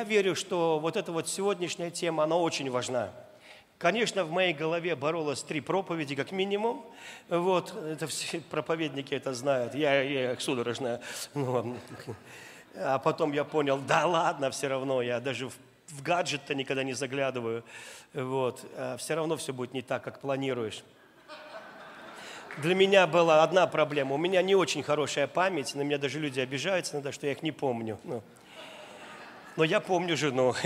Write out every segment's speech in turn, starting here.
я верю, что вот эта вот сегодняшняя тема, она очень важна. Конечно, в моей голове боролось три проповеди, как минимум. Вот, это все проповедники это знают. Я, я судорожно. Ну, а потом я понял, да ладно, все равно, я даже в, в гаджет-то никогда не заглядываю. Вот, а все равно все будет не так, как планируешь. Для меня была одна проблема. У меня не очень хорошая память, на меня даже люди обижаются иногда, что я их не помню. Ну, но я помню жену.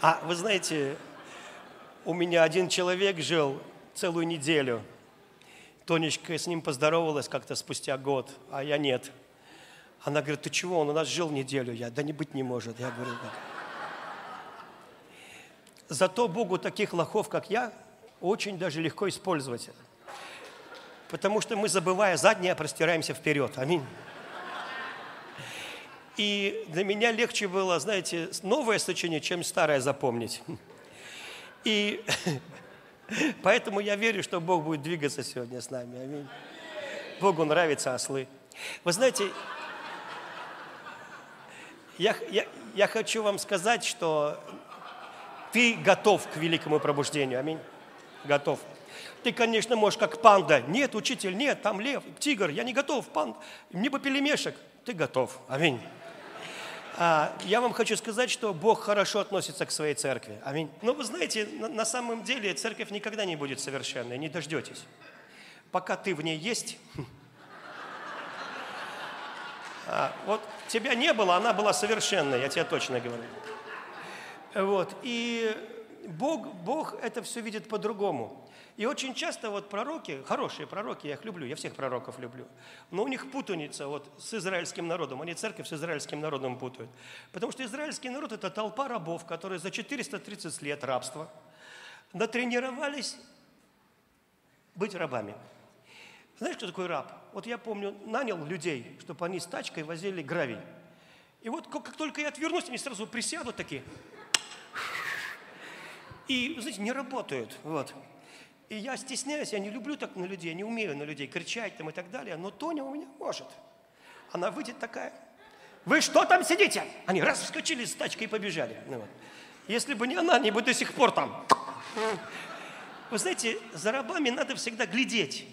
А вы знаете, у меня один человек жил целую неделю. Тонечка с ним поздоровалась как-то спустя год, а я нет. Она говорит, ты чего, он у нас жил неделю. Я, да не быть не может. Я говорю, да. Зато Богу таких лохов, как я, очень даже легко использовать. Потому что мы, забывая заднее, простираемся вперед. Аминь. И для меня легче было, знаете, новое сочинение, чем старое запомнить. И поэтому я верю, что Бог будет двигаться сегодня с нами. Аминь. Богу нравятся ослы. Вы знаете, я, я, я хочу вам сказать, что ты готов к великому пробуждению. Аминь. Готов. Ты, конечно, можешь как панда. Нет, учитель, нет, там лев, тигр. Я не готов, панд. Мне бы пелемешек. Ты готов. Аминь. А, я вам хочу сказать, что Бог хорошо относится к своей церкви. Аминь. Но вы знаете, на, на самом деле церковь никогда не будет совершенной, не дождетесь. Пока ты в ней есть, а, вот тебя не было, она была совершенной, я тебе точно говорю. Вот, и Бог, Бог это все видит по-другому. И очень часто вот пророки, хорошие пророки, я их люблю, я всех пророков люблю, но у них путаница вот с израильским народом, они церковь с израильским народом путают. Потому что израильский народ – это толпа рабов, которые за 430 лет рабства натренировались быть рабами. Знаешь, кто такой раб? Вот я помню, нанял людей, чтобы они с тачкой возили гравий. И вот как только я отвернусь, они сразу присядут такие. И, знаете, не работают. Вот. И я стесняюсь, я не люблю так на людей, я не умею на людей кричать там и так далее, но Тоня у меня может. Она выйдет такая, вы что там сидите? Они раз вскочили с тачкой и побежали. Ну, вот. Если бы не она, они бы до сих пор там. Вы знаете, за рабами надо всегда глядеть.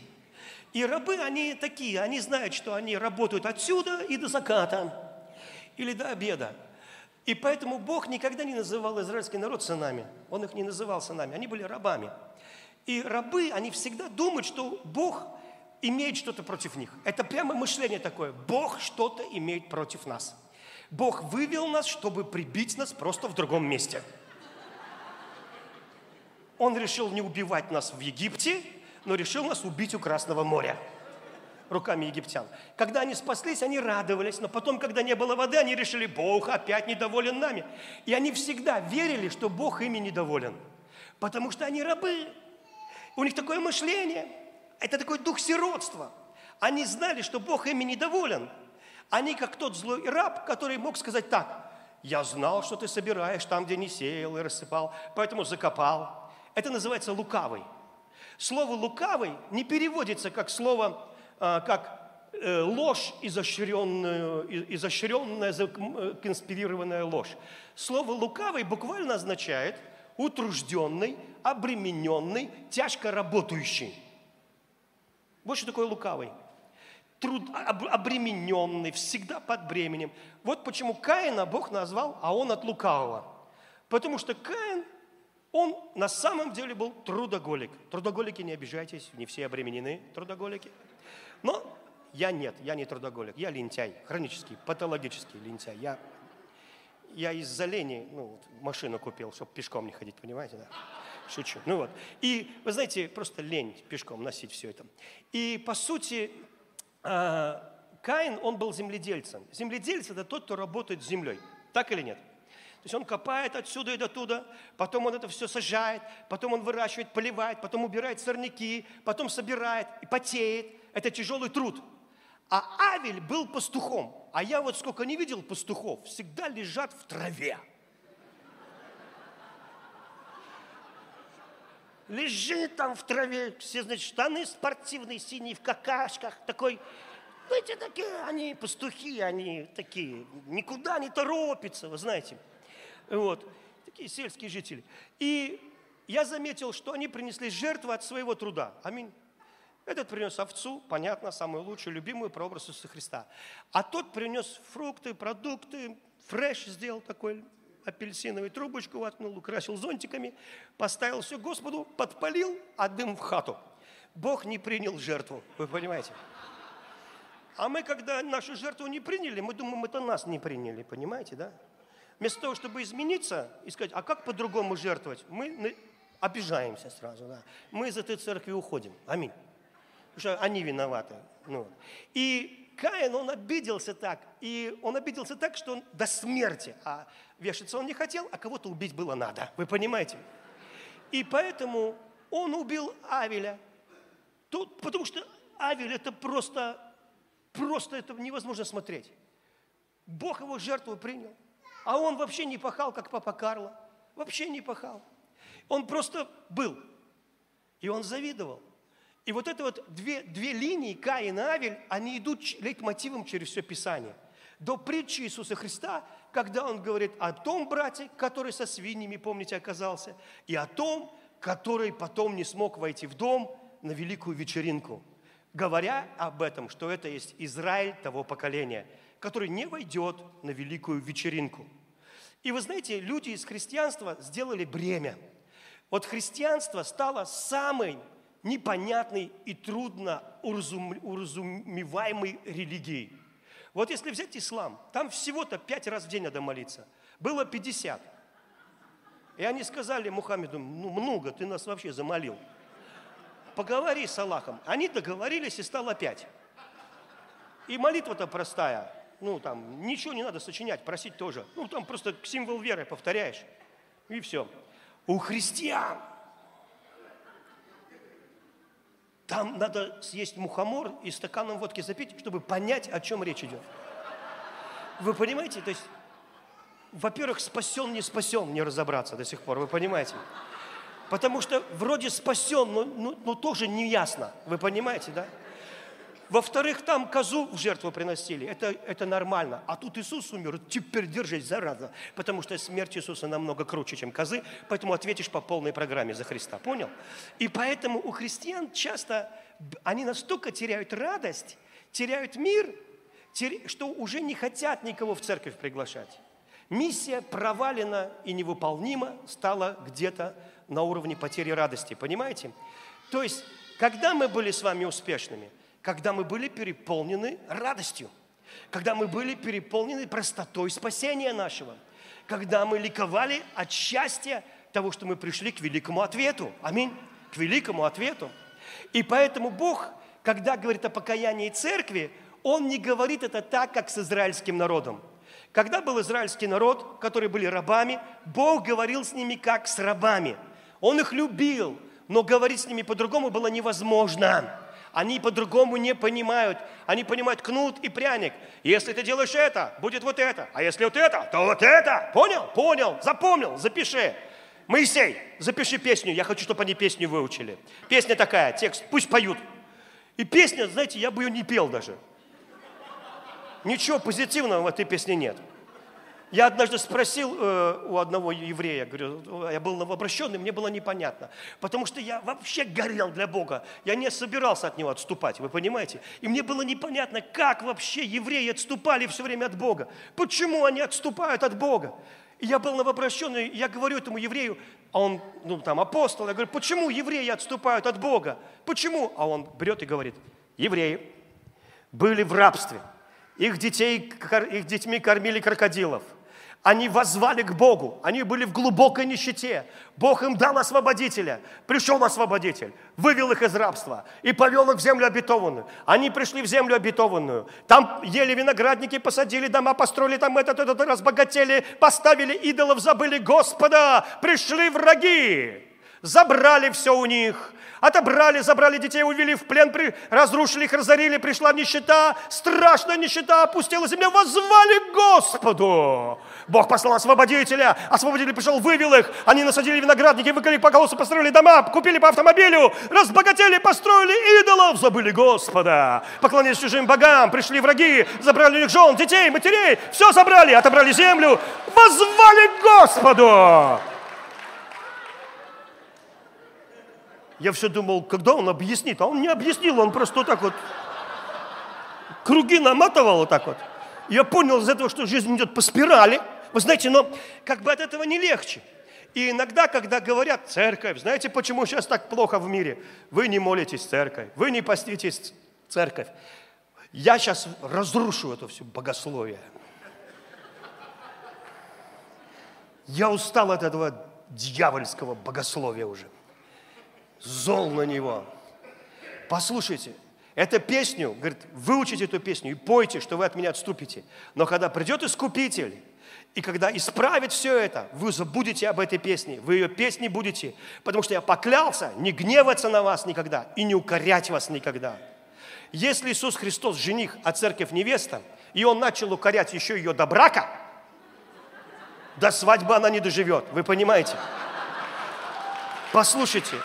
И рабы, они такие, они знают, что они работают отсюда и до заката, или до обеда. И поэтому Бог никогда не называл израильский народ сынами. Он их не называл сынами, они были рабами. И рабы, они всегда думают, что Бог имеет что-то против них. Это прямо мышление такое. Бог что-то имеет против нас. Бог вывел нас, чтобы прибить нас просто в другом месте. Он решил не убивать нас в Египте, но решил нас убить у Красного моря руками египтян. Когда они спаслись, они радовались, но потом, когда не было воды, они решили, Бог опять недоволен нами. И они всегда верили, что Бог ими недоволен, потому что они рабы. У них такое мышление. Это такой дух сиротства. Они знали, что Бог ими недоволен. Они как тот злой раб, который мог сказать так. Я знал, что ты собираешь там, где не сеял и рассыпал, поэтому закопал. Это называется лукавый. Слово лукавый не переводится как слово, а, как э, ложь, изощренная, изощренная, э, конспирированная ложь. Слово лукавый буквально означает – утружденный, обремененный, тяжко работающий. Вот что такое лукавый. Труд, обремененный, всегда под бременем. Вот почему Каина Бог назвал, а он от лукавого. Потому что Каин, он на самом деле был трудоголик. Трудоголики, не обижайтесь, не все обременены, трудоголики. Но я нет, я не трудоголик, я лентяй, хронический, патологический лентяй. Я я из-за лени ну, машину купил, чтобы пешком не ходить, понимаете, да? Шучу. Ну вот. И, вы знаете, просто лень пешком носить все это. И, по сути, а, Каин, он был земледельцем. Земледельец – это тот, кто работает с землей. Так или нет? То есть он копает отсюда и до туда, потом он это все сажает, потом он выращивает, поливает, потом убирает сорняки, потом собирает и потеет. Это тяжелый труд. А Авель был пастухом. А я вот сколько не видел пастухов, всегда лежат в траве. Лежит там в траве, все, значит, штаны спортивные, синие, в какашках, такой, знаете, такие, они пастухи, они такие, никуда не торопятся, вы знаете. Вот. Такие сельские жители. И я заметил, что они принесли жертву от своего труда. Аминь. Этот принес овцу, понятно, самую лучшую, любимую прообраз Иисуса Христа. А тот принес фрукты, продукты, фреш сделал такой, апельсиновую трубочку воткнул, украсил зонтиками, поставил все Господу, подпалил, а дым в хату. Бог не принял жертву, вы понимаете? А мы, когда нашу жертву не приняли, мы думаем, это нас не приняли, понимаете, да? Вместо того, чтобы измениться и сказать, а как по-другому жертвовать, мы обижаемся сразу, да? Мы из этой церкви уходим. Аминь. Потому что они виноваты. Ну. И Каин, он обиделся так, и он обиделся так, что он до смерти, а вешаться он не хотел, а кого-то убить было надо. Вы понимаете? И поэтому он убил Авеля. Тут, потому что Авель это просто Просто это невозможно смотреть. Бог его жертву принял. А он вообще не пахал, как папа Карло. Вообще не пахал. Он просто был. И он завидовал. И вот это вот две, две линии, Каин и Авель, они идут лейтмотивом через все Писание. До притчи Иисуса Христа, когда он говорит о том брате, который со свиньями, помните, оказался, и о том, который потом не смог войти в дом на великую вечеринку говоря об этом, что это есть Израиль того поколения, который не войдет на великую вечеринку. И вы знаете, люди из христианства сделали бремя. Вот христианство стало самой непонятной и трудно уразумеваемой религией. Вот если взять ислам, там всего-то пять раз в день надо молиться. Было 50. И они сказали Мухаммеду, ну много, ты нас вообще замолил поговори с Аллахом. Они договорились и стало пять. И молитва-то простая. Ну, там, ничего не надо сочинять, просить тоже. Ну, там просто символ веры повторяешь. И все. У христиан там надо съесть мухомор и стаканом водки запить, чтобы понять, о чем речь идет. Вы понимаете? То есть, во-первых, спасен, не спасен, не разобраться до сих пор, вы понимаете? Потому что вроде спасен, но, но, но тоже не ясно. Вы понимаете, да? Во-вторых, там козу в жертву приносили. Это, это нормально. А тут Иисус умер. Теперь держись, зараза. Потому что смерть Иисуса намного круче, чем козы. Поэтому ответишь по полной программе за Христа. Понял? И поэтому у христиан часто они настолько теряют радость, теряют мир, что уже не хотят никого в церковь приглашать. Миссия провалена и невыполнима стала где-то на уровне потери радости. Понимаете? То есть, когда мы были с вами успешными? Когда мы были переполнены радостью. Когда мы были переполнены простотой спасения нашего. Когда мы ликовали от счастья того, что мы пришли к великому ответу. Аминь. К великому ответу. И поэтому Бог, когда говорит о покаянии церкви, Он не говорит это так, как с израильским народом. Когда был израильский народ, которые были рабами, Бог говорил с ними как с рабами – он их любил, но говорить с ними по-другому было невозможно. Они по-другому не понимают. Они понимают кнут и пряник. Если ты делаешь это, будет вот это. А если вот это, то вот это. Понял? Понял. Запомнил. Запиши. Моисей, запиши песню. Я хочу, чтобы они песню выучили. Песня такая, текст. Пусть поют. И песня, знаете, я бы ее не пел даже. Ничего позитивного в этой песне нет. Я однажды спросил э, у одного еврея, говорю, я был новообращенный, мне было непонятно, потому что я вообще горел для Бога, я не собирался от Него отступать, вы понимаете? И мне было непонятно, как вообще евреи отступали все время от Бога, почему они отступают от Бога. И я был новообращенный, я говорю этому еврею, а он, ну там, апостол, я говорю, почему евреи отступают от Бога? Почему? А он берет и говорит, евреи были в рабстве, их, детей, их детьми кормили крокодилов – они возвали к Богу, они были в глубокой нищете. Бог им дал освободителя. Пришел освободитель, вывел их из рабства и повел их в землю обетованную. Они пришли в землю обетованную. Там ели виноградники, посадили дома, построили там этот, этот, разбогатели, поставили идолов, забыли Господа. Пришли враги. Забрали все у них, отобрали, забрали детей, увели в плен, при, разрушили их, разорили, пришла нищета, страшная нищета, опустила земля, воззвали Господу. Бог послал освободителя, освободитель пришел, вывел их, они насадили виноградники, выколи по колоссу, построили дома, купили по автомобилю, разбогатели, построили идолов, забыли Господа, поклонились чужим богам, пришли враги, забрали у них жен, детей, матерей, все забрали, отобрали землю, воззвали к Господу. Я все думал, когда он объяснит, а он не объяснил, он просто так вот круги наматывал вот так вот. Я понял из этого, что жизнь идет по спирали. Вы знаете, но как бы от этого не легче. И иногда, когда говорят церковь, знаете, почему сейчас так плохо в мире? Вы не молитесь церковь, вы не поститесь церковь. Я сейчас разрушу это все богословие. Я устал от этого дьявольского богословия уже зол на него. Послушайте, эту песню, говорит, выучите эту песню и пойте, что вы от меня отступите. Но когда придет Искупитель, и когда исправит все это, вы забудете об этой песне, вы ее песни будете, потому что я поклялся не гневаться на вас никогда и не укорять вас никогда. Если Иисус Христос жених, а церковь невеста, и он начал укорять еще ее до брака, до свадьбы она не доживет. Вы понимаете? Послушайте,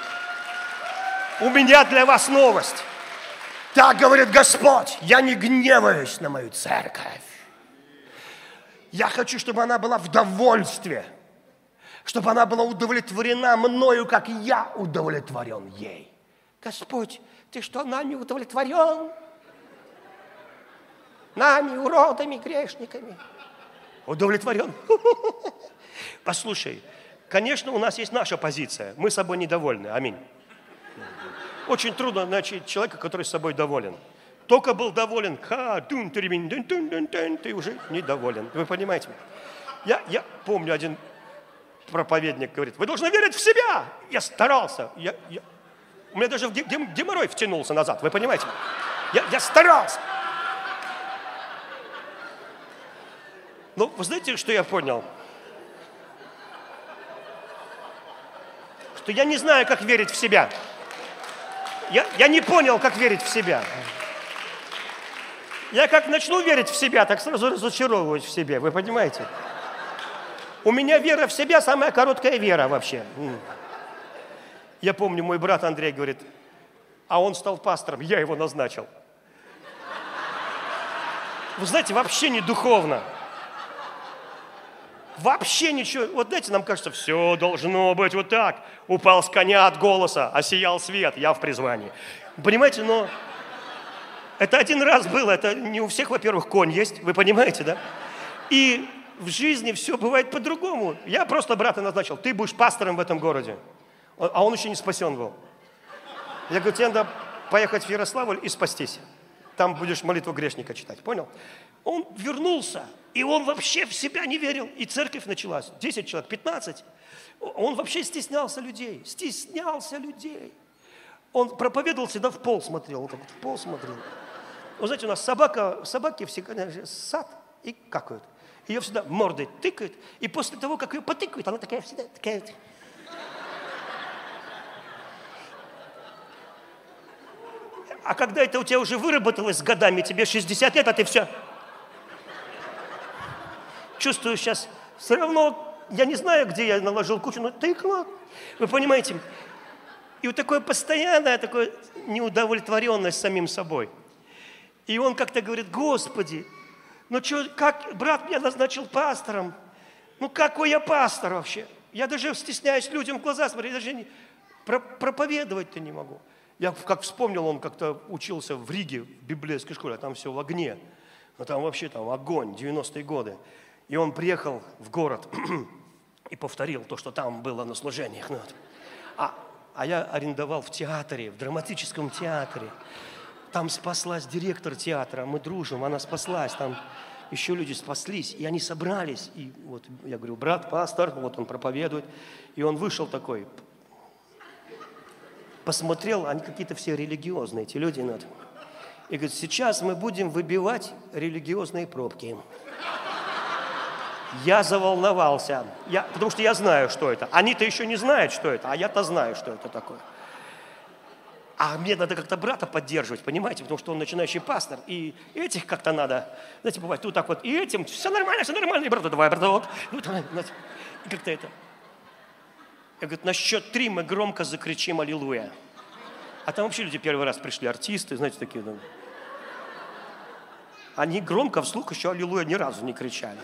у меня для вас новость. Так говорит Господь, я не гневаюсь на мою церковь. Я хочу, чтобы она была в довольстве, чтобы она была удовлетворена мною, как я удовлетворен ей. Господь, ты что, нами удовлетворен? Нами, уродами, грешниками. Удовлетворен. Послушай, конечно, у нас есть наша позиция. Мы собой недовольны. Аминь. Очень трудно найти человека, который с собой доволен. Только был доволен, ха, дун, дун, дун, дун, дун, ты уже недоволен. Вы понимаете? Я, я помню, один проповедник говорит, вы должны верить в себя. Я старался. Я, я... У меня даже геморрой втянулся назад, вы понимаете? Я, я старался. Ну, вы знаете, что я понял? Что я не знаю, как верить в себя я, я не понял, как верить в себя. Я как начну верить в себя, так сразу разочаровываюсь в себе, вы понимаете? У меня вера в себя самая короткая вера вообще. Я помню, мой брат Андрей говорит, а он стал пастором, я его назначил. Вы знаете, вообще не духовно. Вообще ничего. Вот знаете, нам кажется, все должно быть вот так. Упал с коня от голоса, осиял свет, я в призвании. Понимаете, но это один раз было. Это не у всех, во-первых, конь есть, вы понимаете, да? И в жизни все бывает по-другому. Я просто брата назначил, ты будешь пастором в этом городе. А он еще не спасен был. Я говорю, тебе надо поехать в Ярославль и спастись. Там будешь молитву грешника читать, понял? Он вернулся, и он вообще в себя не верил. И церковь началась. 10 человек, 15. Он вообще стеснялся людей. Стеснялся людей. Он проповедовал, всегда в пол смотрел. Он так вот в пол смотрел. Вы знаете, у нас собака, собаки всегда сад и какают. Ее всегда мордой тыкают. И после того, как ее потыкают, она такая всегда такая. А когда это у тебя уже выработалось с годами, тебе 60 лет, а ты все чувствую сейчас, все равно, я не знаю, где я наложил кучу, но тыкла. Вы понимаете? И вот такое постоянное, такое неудовлетворенность самим собой. И он как-то говорит, Господи, ну что, как брат меня назначил пастором? Ну какой я пастор вообще? Я даже стесняюсь людям в глаза смотреть, даже не, про, проповедовать-то не могу. Я как вспомнил, он как-то учился в Риге, в библейской школе, а там все в огне. Но там вообще там огонь, 90-е годы. И он приехал в город и повторил то, что там было на служениях. Ну, вот. а, а я арендовал в театре, в драматическом театре. Там спаслась директор театра, мы дружим, она спаслась, там еще люди спаслись, и они собрались. И вот я говорю, брат, пастор, вот он проповедует. И он вышел такой, посмотрел, они какие-то все религиозные, эти люди. Ну, и говорит, сейчас мы будем выбивать религиозные пробки. Я заволновался, я, потому что я знаю, что это. Они-то еще не знают, что это, а я-то знаю, что это такое. А мне надо как-то брата поддерживать, понимаете, потому что он начинающий пастор, и этих как-то надо, знаете, бывает, тут так вот, и этим, все нормально, все нормально, и брат, давай, браток, вот, и как-то это. Я говорю, на счет три мы громко закричим «Аллилуйя». А там вообще люди первый раз пришли, артисты, знаете, такие. Ну, они громко вслух еще «Аллилуйя» ни разу не кричали.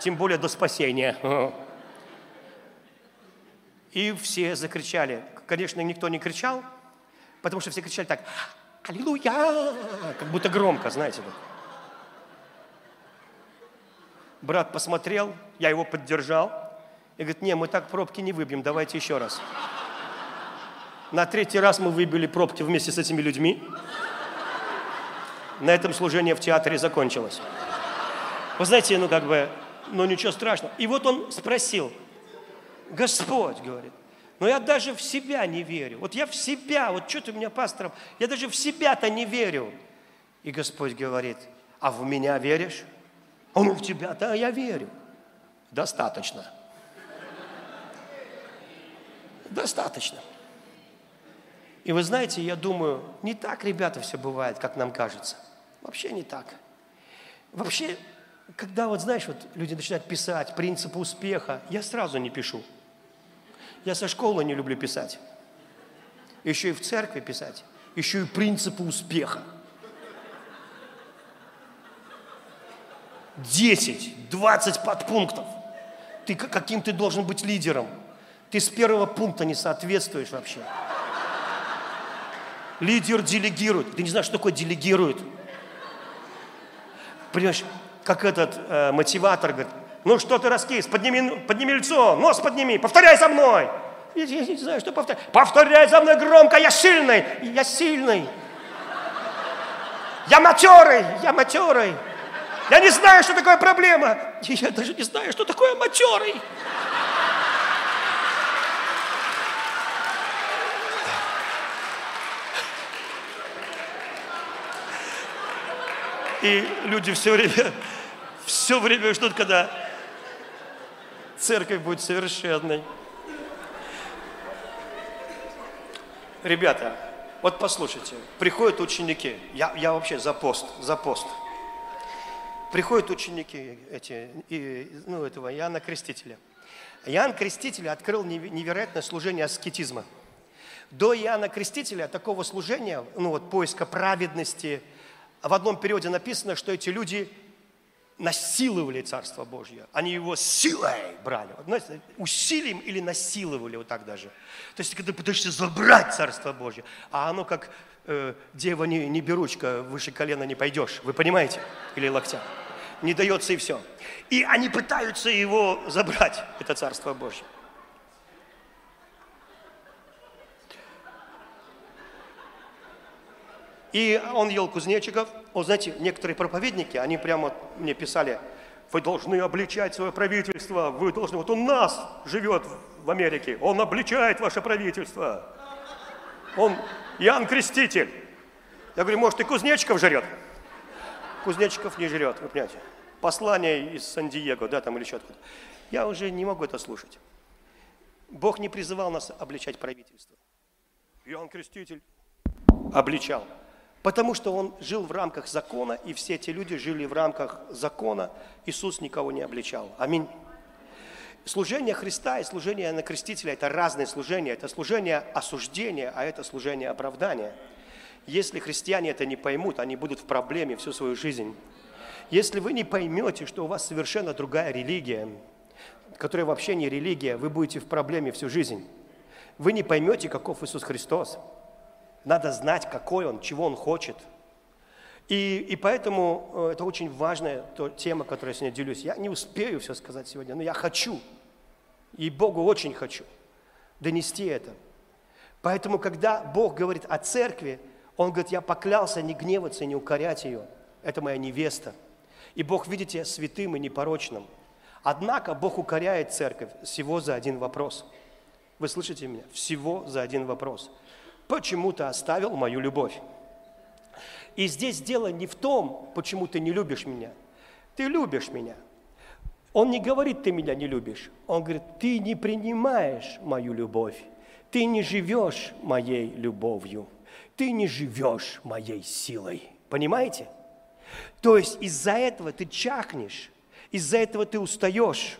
Тем более до спасения. И все закричали. Конечно, никто не кричал, Потому что все кричали так, аллилуйя, как будто громко, знаете. Брат посмотрел, я его поддержал. И говорит, не, мы так пробки не выбьем, давайте еще раз. На третий раз мы выбили пробки вместе с этими людьми. На этом служение в театре закончилось. Вы знаете, ну как бы, ну ничего страшного. И вот он спросил, Господь, говорит, но я даже в себя не верю. Вот я в себя, вот что ты меня пастором, я даже в себя-то не верю. И Господь говорит, а в меня веришь? А ну в тебя-то я верю. Достаточно. Достаточно. И вы знаете, я думаю, не так, ребята, все бывает, как нам кажется. Вообще не так. Вообще, когда вот, знаешь, вот люди начинают писать принципы успеха, я сразу не пишу. Я со школы не люблю писать. Еще и в церкви писать. Еще и принципы успеха. 10, 20 подпунктов. Ты каким ты должен быть лидером? Ты с первого пункта не соответствуешь вообще. Лидер делегирует. Ты не знаешь, что такое делегирует. Понимаешь, как этот э, мотиватор говорит, ну что ты раскис? Подними, подними лицо, нос подними, повторяй за мной. Я, я не знаю, что повторять. Повторяй за мной громко, я сильный, я сильный. Я матерый, я матерый. Я не знаю, что такое проблема. Я даже не знаю, что такое матерый. И люди все время, все время ждут, когда церковь будет совершенной. Ребята, вот послушайте, приходят ученики, я, я вообще за пост, за пост. Приходят ученики эти, и, ну, этого Иоанна Крестителя. Иоанн Креститель открыл невероятное служение аскетизма. До Иоанна Крестителя такого служения, ну вот поиска праведности, в одном периоде написано, что эти люди насиловали Царство Божье. Они его силой брали. Вот, знаете, усилием или насиловали, вот так даже. То есть, когда пытаешься забрать Царство Божье, а оно как э, дева не, не беручка, выше колена не пойдешь. Вы понимаете? Или локтя. Не дается и все. И они пытаются его забрать, это Царство Божье. И он ел кузнечиков. Вот знаете, некоторые проповедники, они прямо мне писали, вы должны обличать свое правительство, вы должны, вот он нас живет в Америке, он обличает ваше правительство. Он Иоанн Креститель. Я говорю, может, и кузнечиков жрет? Кузнечиков не жрет, вы понимаете. Послание из Сан-Диего, да, там или еще откуда. Я уже не могу это слушать. Бог не призывал нас обличать правительство. Иоанн Креститель обличал. Потому что он жил в рамках закона, и все эти люди жили в рамках закона. Иисус никого не обличал. Аминь. Служение Христа и служение на крестителя – это разные служения. Это служение осуждения, а это служение оправдания. Если христиане это не поймут, они будут в проблеме всю свою жизнь. Если вы не поймете, что у вас совершенно другая религия, которая вообще не религия, вы будете в проблеме всю жизнь. Вы не поймете, каков Иисус Христос – надо знать, какой он, чего он хочет. И, и поэтому э, это очень важная тема, которой я сегодня делюсь. Я не успею все сказать сегодня, но я хочу. И Богу очень хочу донести это. Поэтому, когда Бог говорит о церкви, Он говорит, я поклялся не гневаться и не укорять ее. Это моя невеста. И Бог, видите, святым и непорочным. Однако Бог укоряет церковь всего за один вопрос. Вы слышите меня? Всего за один вопрос – почему ты оставил мою любовь. И здесь дело не в том, почему ты не любишь меня. Ты любишь меня. Он не говорит, ты меня не любишь. Он говорит, ты не принимаешь мою любовь. Ты не живешь моей любовью. Ты не живешь моей силой. Понимаете? То есть из-за этого ты чахнешь, из-за этого ты устаешь.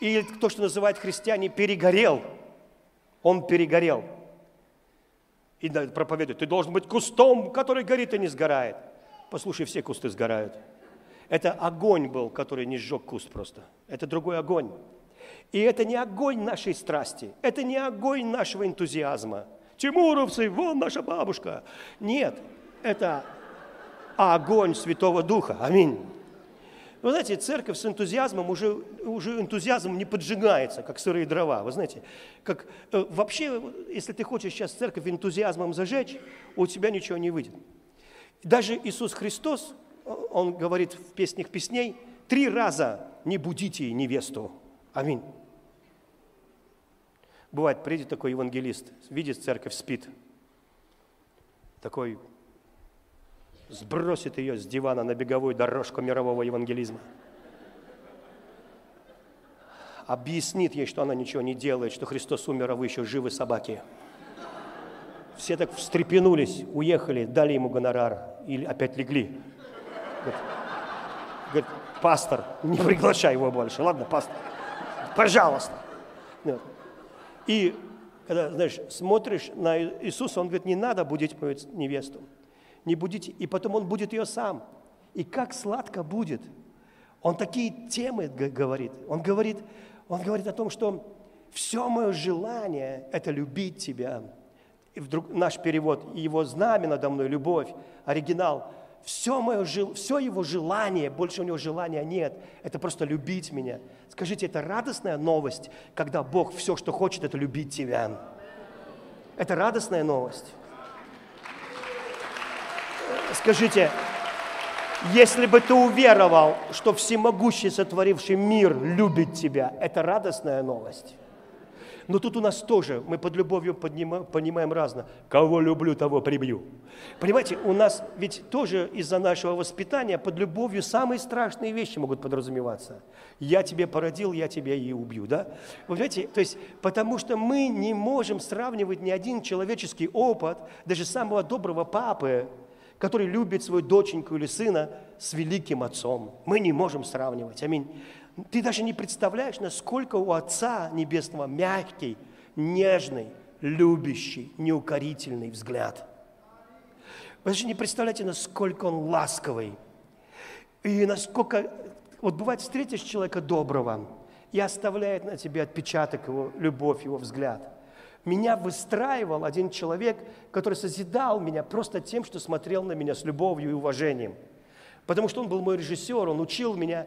И то, что называют христиане, перегорел. Он перегорел. И проповедует, ты должен быть кустом, который горит и не сгорает. Послушай, все кусты сгорают. Это огонь был, который не сжег куст просто. Это другой огонь. И это не огонь нашей страсти, это не огонь нашего энтузиазма. Тимуровцы, вон наша бабушка. Нет, это огонь Святого Духа. Аминь. Вы знаете, церковь с энтузиазмом уже, уже энтузиазм не поджигается, как сырые дрова. Вы знаете, как э, вообще, если ты хочешь сейчас церковь энтузиазмом зажечь, у тебя ничего не выйдет. Даже Иисус Христос, Он говорит в песнях песней, три раза не будите невесту. Аминь. Бывает, приедет такой евангелист, видит, церковь спит. Такой сбросит ее с дивана на беговую дорожку мирового евангелизма. Объяснит ей, что она ничего не делает, что Христос умер, а вы еще живы собаки. Все так встрепенулись, уехали, дали ему гонорар или опять легли. Говорит, говорит пастор, не приглашай его больше, ладно, пастор, пожалуйста. И когда, знаешь, смотришь на Иисуса, он говорит, не надо будить невесту не будите, и потом он будет ее сам. И как сладко будет. Он такие темы говорит. Он говорит, он говорит о том, что все мое желание – это любить тебя. И вдруг наш перевод, его знамя надо мной, любовь, оригинал. Все, мое, все его желание, больше у него желания нет, это просто любить меня. Скажите, это радостная новость, когда Бог все, что хочет, это любить тебя. Это радостная новость. Скажите, если бы ты уверовал, что всемогущий, сотворивший мир, любит тебя, это радостная новость. Но тут у нас тоже, мы под любовью поднимаем, понимаем разно. Кого люблю, того прибью. Понимаете, у нас ведь тоже из-за нашего воспитания под любовью самые страшные вещи могут подразумеваться. Я тебе породил, я тебя и убью, да? Вы понимаете, то есть, потому что мы не можем сравнивать ни один человеческий опыт, даже самого доброго папы, который любит свою доченьку или сына с великим отцом. Мы не можем сравнивать. Аминь. Ты даже не представляешь, насколько у Отца Небесного мягкий, нежный, любящий, неукорительный взгляд. Вы даже не представляете, насколько он ласковый. И насколько... Вот бывает, встретишь человека доброго, и оставляет на тебе отпечаток его любовь, его взгляд – меня выстраивал один человек, который созидал меня просто тем, что смотрел на меня с любовью и уважением. Потому что он был мой режиссер, он учил меня,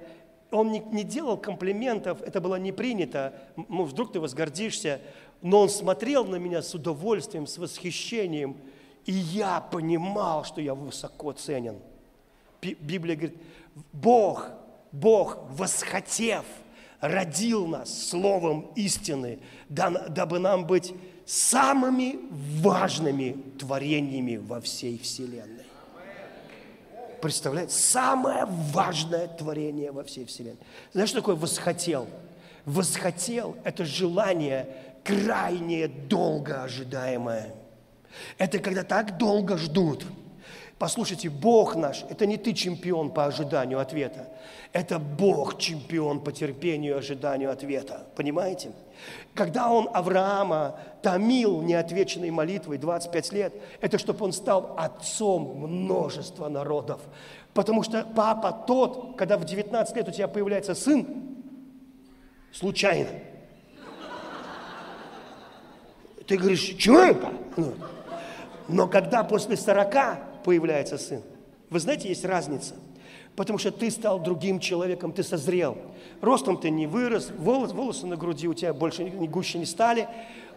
он не, не делал комплиментов, это было не принято, ну, вдруг ты возгордишься, но он смотрел на меня с удовольствием, с восхищением, и я понимал, что я высоко ценен. Библия говорит, Бог, Бог, восхотев – родил нас словом истины, дабы нам быть самыми важными творениями во всей Вселенной. Представляете? Самое важное творение во всей Вселенной. Знаешь, что такое восхотел? Восхотел – это желание крайне долго ожидаемое. Это когда так долго ждут. Послушайте, Бог наш – это не ты чемпион по ожиданию ответа. Это Бог чемпион по терпению и ожиданию ответа. Понимаете? Когда он Авраама томил неотвеченной молитвой 25 лет, это чтобы он стал отцом множества народов. Потому что папа тот, когда в 19 лет у тебя появляется сын, случайно. Ты говоришь, чего это? Ну, но когда после 40 появляется сын, вы знаете, есть разница – Потому что ты стал другим человеком, ты созрел. Ростом ты не вырос, волосы, волосы на груди у тебя больше не гуще не стали,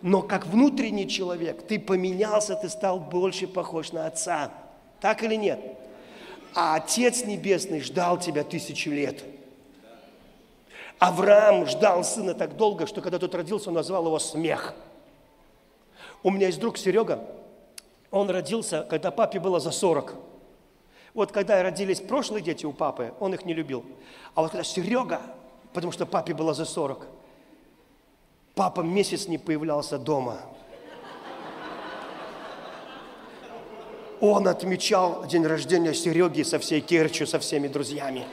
но как внутренний человек ты поменялся, ты стал больше похож на отца. Так или нет? А Отец Небесный ждал тебя тысячу лет. Авраам ждал сына так долго, что когда тот родился, он назвал его смех. У меня есть друг Серега, он родился, когда папе было за 40. Вот когда родились прошлые дети у папы, он их не любил. А вот когда Серега, потому что папе было за 40. Папа месяц не появлялся дома. Он отмечал день рождения Сереги со всей Керчью, со всеми друзьями.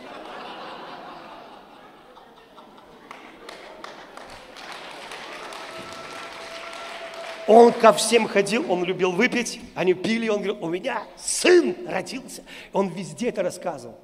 Он ко всем ходил, он любил выпить, они пили, он говорил, у меня сын родился. Он везде это рассказывал.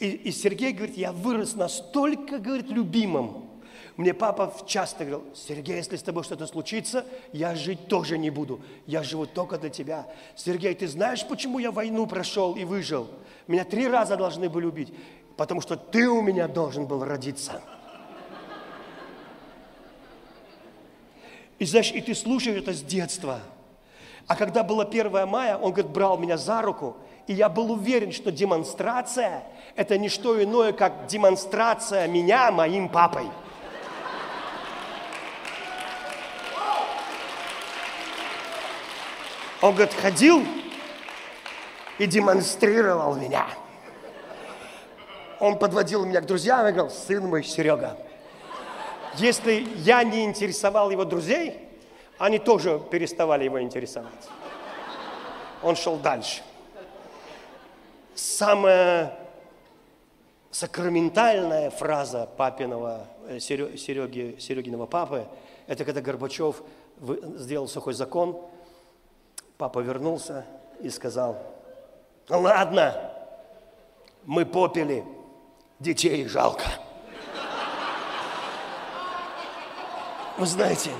И, и Сергей говорит, я вырос настолько, говорит, любимым. Мне папа часто говорил, Сергей, если с тобой что-то случится, я жить тоже не буду. Я живу только для тебя. Сергей, ты знаешь, почему я войну прошел и выжил? Меня три раза должны были убить. Потому что ты у меня должен был родиться. И знаешь, и ты слушаешь это с детства. А когда было 1 мая, он, говорит, брал меня за руку, и я был уверен, что демонстрация – это не что иное, как демонстрация меня моим папой. Он, говорит, ходил и демонстрировал меня. Он подводил меня к друзьям и говорил, сын мой, Серега, если я не интересовал его друзей, они тоже переставали его интересовать. Он шел дальше. Самая сакраментальная фраза папиного, э, Сереги, Серегиного папы, это когда Горбачев сделал сухой закон, папа вернулся и сказал, ладно, мы попили, детей жалко. Вы знаете,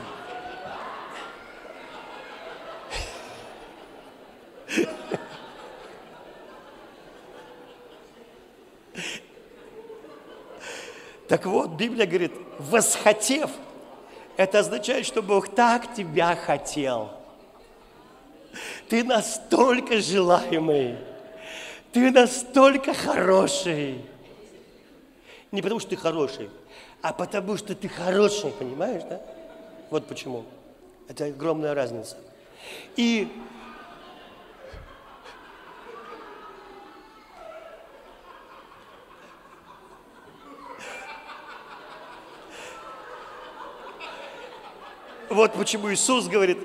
Так вот, Библия говорит, восхотев, это означает, что Бог так тебя хотел. Ты настолько желаемый, ты настолько хороший. Не потому, что ты хороший, а потому что ты хороший, понимаешь, да? Вот почему. Это огромная разница. И вот почему Иисус говорит,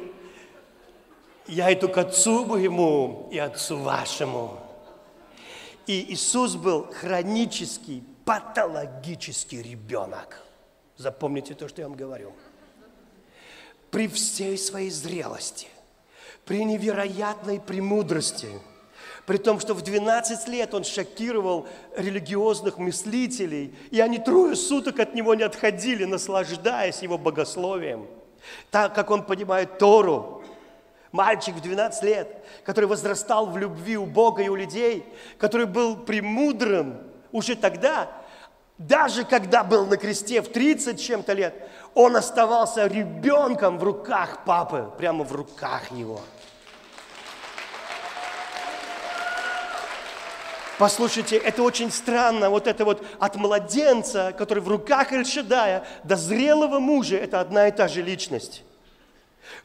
я иду к Отцу моему и Отцу вашему. И Иисус был хронический патологический ребенок. Запомните то, что я вам говорю. При всей своей зрелости, при невероятной премудрости, при том, что в 12 лет он шокировал религиозных мыслителей, и они трое суток от него не отходили, наслаждаясь его богословием. Так как он понимает Тору, мальчик в 12 лет, который возрастал в любви у Бога и у людей, который был премудрым, уже тогда, даже когда был на кресте в 30 чем-то лет, он оставался ребенком в руках папы, прямо в руках его. Послушайте, это очень странно, вот это вот от младенца, который в руках Эльшадая, до зрелого мужа, это одна и та же личность.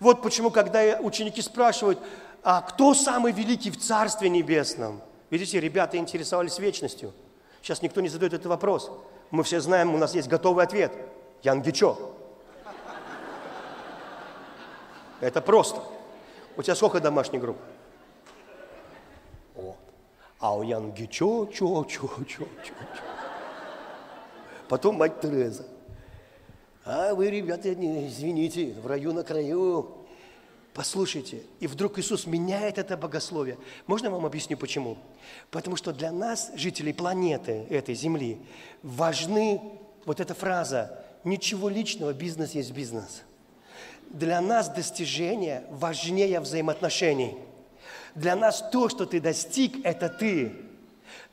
Вот почему, когда ученики спрашивают, а кто самый великий в Царстве Небесном? Видите, ребята интересовались вечностью – Сейчас никто не задает этот вопрос. Мы все знаем, у нас есть готовый ответ. Ян Гичо. Это просто. У тебя сколько домашних групп? О. А у Ян Гичо, чо, чо, чо, чо, чо. Потом мать Тереза. А вы, ребята, не, извините, в раю на краю. Послушайте, и вдруг Иисус меняет это богословие. Можно я вам объясню почему? Потому что для нас, жителей планеты этой Земли, важны вот эта фраза «ничего личного, бизнес есть бизнес». Для нас достижение важнее взаимоотношений. Для нас то, что ты достиг, это ты.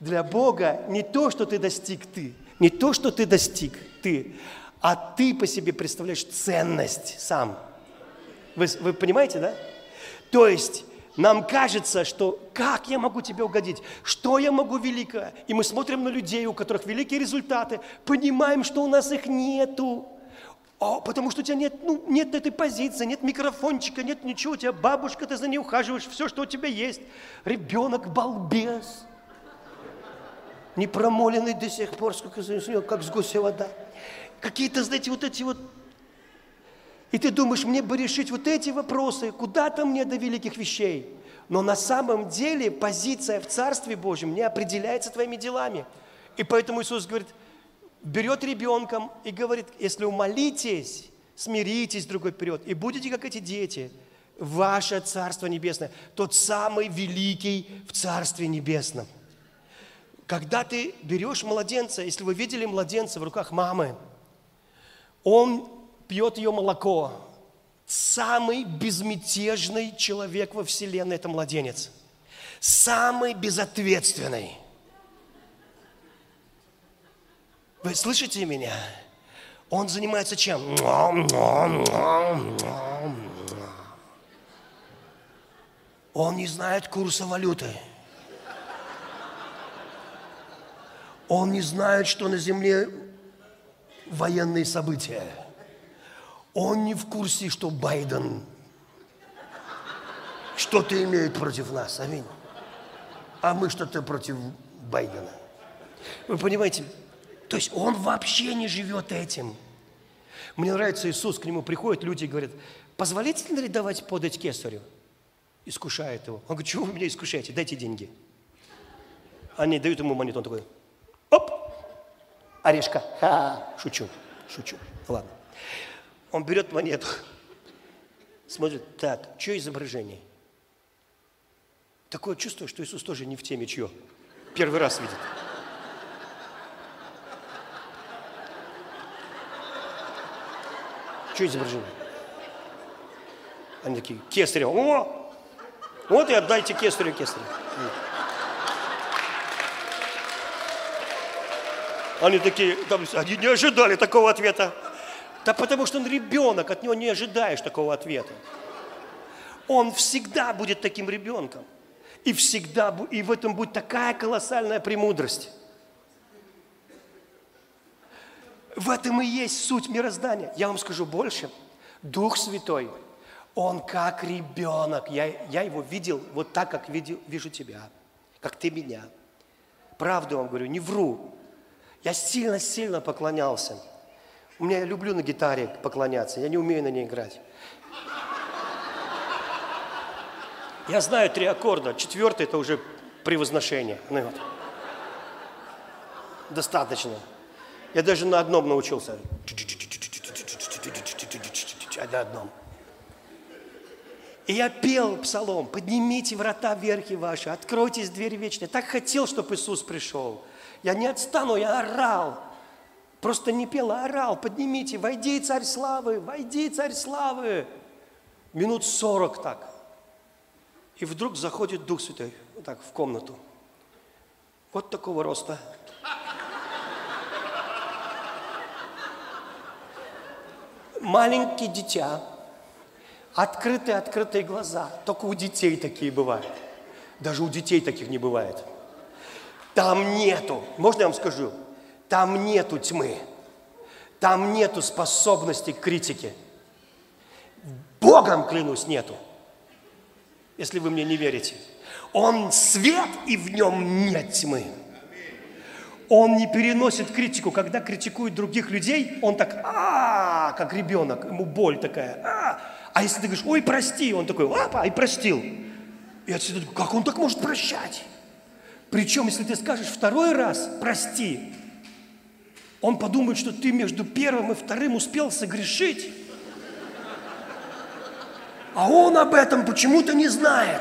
Для Бога не то, что ты достиг ты, не то, что ты достиг ты, а ты по себе представляешь ценность сам – вы, вы понимаете, да? То есть нам кажется, что как я могу тебе угодить, что я могу великое. И мы смотрим на людей, у которых великие результаты, понимаем, что у нас их нету. О, потому что у тебя нет, ну, нет этой позиции, нет микрофончика, нет ничего, у тебя бабушка, ты за ней ухаживаешь, все, что у тебя есть. Ребенок балбес. не промоленный до сих пор, сколько как с гуся вода. Какие-то, знаете, вот эти вот... И ты думаешь, мне бы решить вот эти вопросы, куда-то мне до великих вещей. Но на самом деле позиция в Царстве Божьем не определяется твоими делами. И поэтому Иисус говорит, берет ребенком и говорит, если умолитесь, смиритесь другой вперед, и будете как эти дети, ваше Царство Небесное, тот самый великий в Царстве Небесном. Когда ты берешь младенца, если вы видели младенца в руках мамы, он пьет ее молоко. Самый безмятежный человек во Вселенной – это младенец. Самый безответственный. Вы слышите меня? Он занимается чем? Он не знает курса валюты. Он не знает, что на земле военные события. Он не в курсе, что Байден что-то имеет против нас. Аминь. А мы что-то против Байдена. Вы понимаете? То есть он вообще не живет этим. Мне нравится Иисус, к нему приходят люди и говорят, позволительно ли давать подать кесарю? Искушает его. Он говорит, чего вы меня искушаете? Дайте деньги. Они дают ему монету, он такой, Оп! Орешка. Ха, шучу, шучу. Ладно. Он берет монету, смотрит, так, что изображение? Такое чувство, что Иисус тоже не в теме чье. Первый раз видит. Что изображение? Они такие, кесаря. О! Вот и отдайте кесарю кесарю. Они такие, там, они не ожидали такого ответа. Да потому что он ребенок, от него не ожидаешь такого ответа. Он всегда будет таким ребенком. И всегда, и в этом будет такая колоссальная премудрость. В этом и есть суть мироздания. Я вам скажу больше. Дух Святой, Он как ребенок. Я, я его видел вот так, как видел, вижу тебя, как ты меня. Правду вам говорю, не вру. Я сильно-сильно поклонялся. У меня я люблю на гитаре поклоняться, я не умею на ней играть. Я знаю три аккорда, четвертый это уже превозношение. Ну, вот. Достаточно. Я даже на одном научился. А на одном. И я пел псалом, поднимите врата верхи ваши, откройтесь двери вечные. Так хотел, чтобы Иисус пришел. Я не отстану, я орал. Просто не пел, а орал. Поднимите, войди, царь славы, войди, царь славы. Минут сорок так. И вдруг заходит Дух Святой, вот так, в комнату. Вот такого роста. Маленький дитя, открытые-открытые глаза. Только у детей такие бывают. Даже у детей таких не бывает. Там нету, можно я вам скажу, там нету тьмы, там нету способности к критике. Богом, клянусь, нету, если вы мне не верите. Он свет, и в нем нет тьмы. Он не переносит критику. Когда критикует других людей, он так, а, как ребенок, ему боль такая, а. А если ты говоришь, ой, прости, он такой, апа, и простил. И отсюда, как он так может прощать? Причем, если ты скажешь второй раз «прости», он подумает, что ты между первым и вторым успел согрешить. А он об этом почему-то не знает.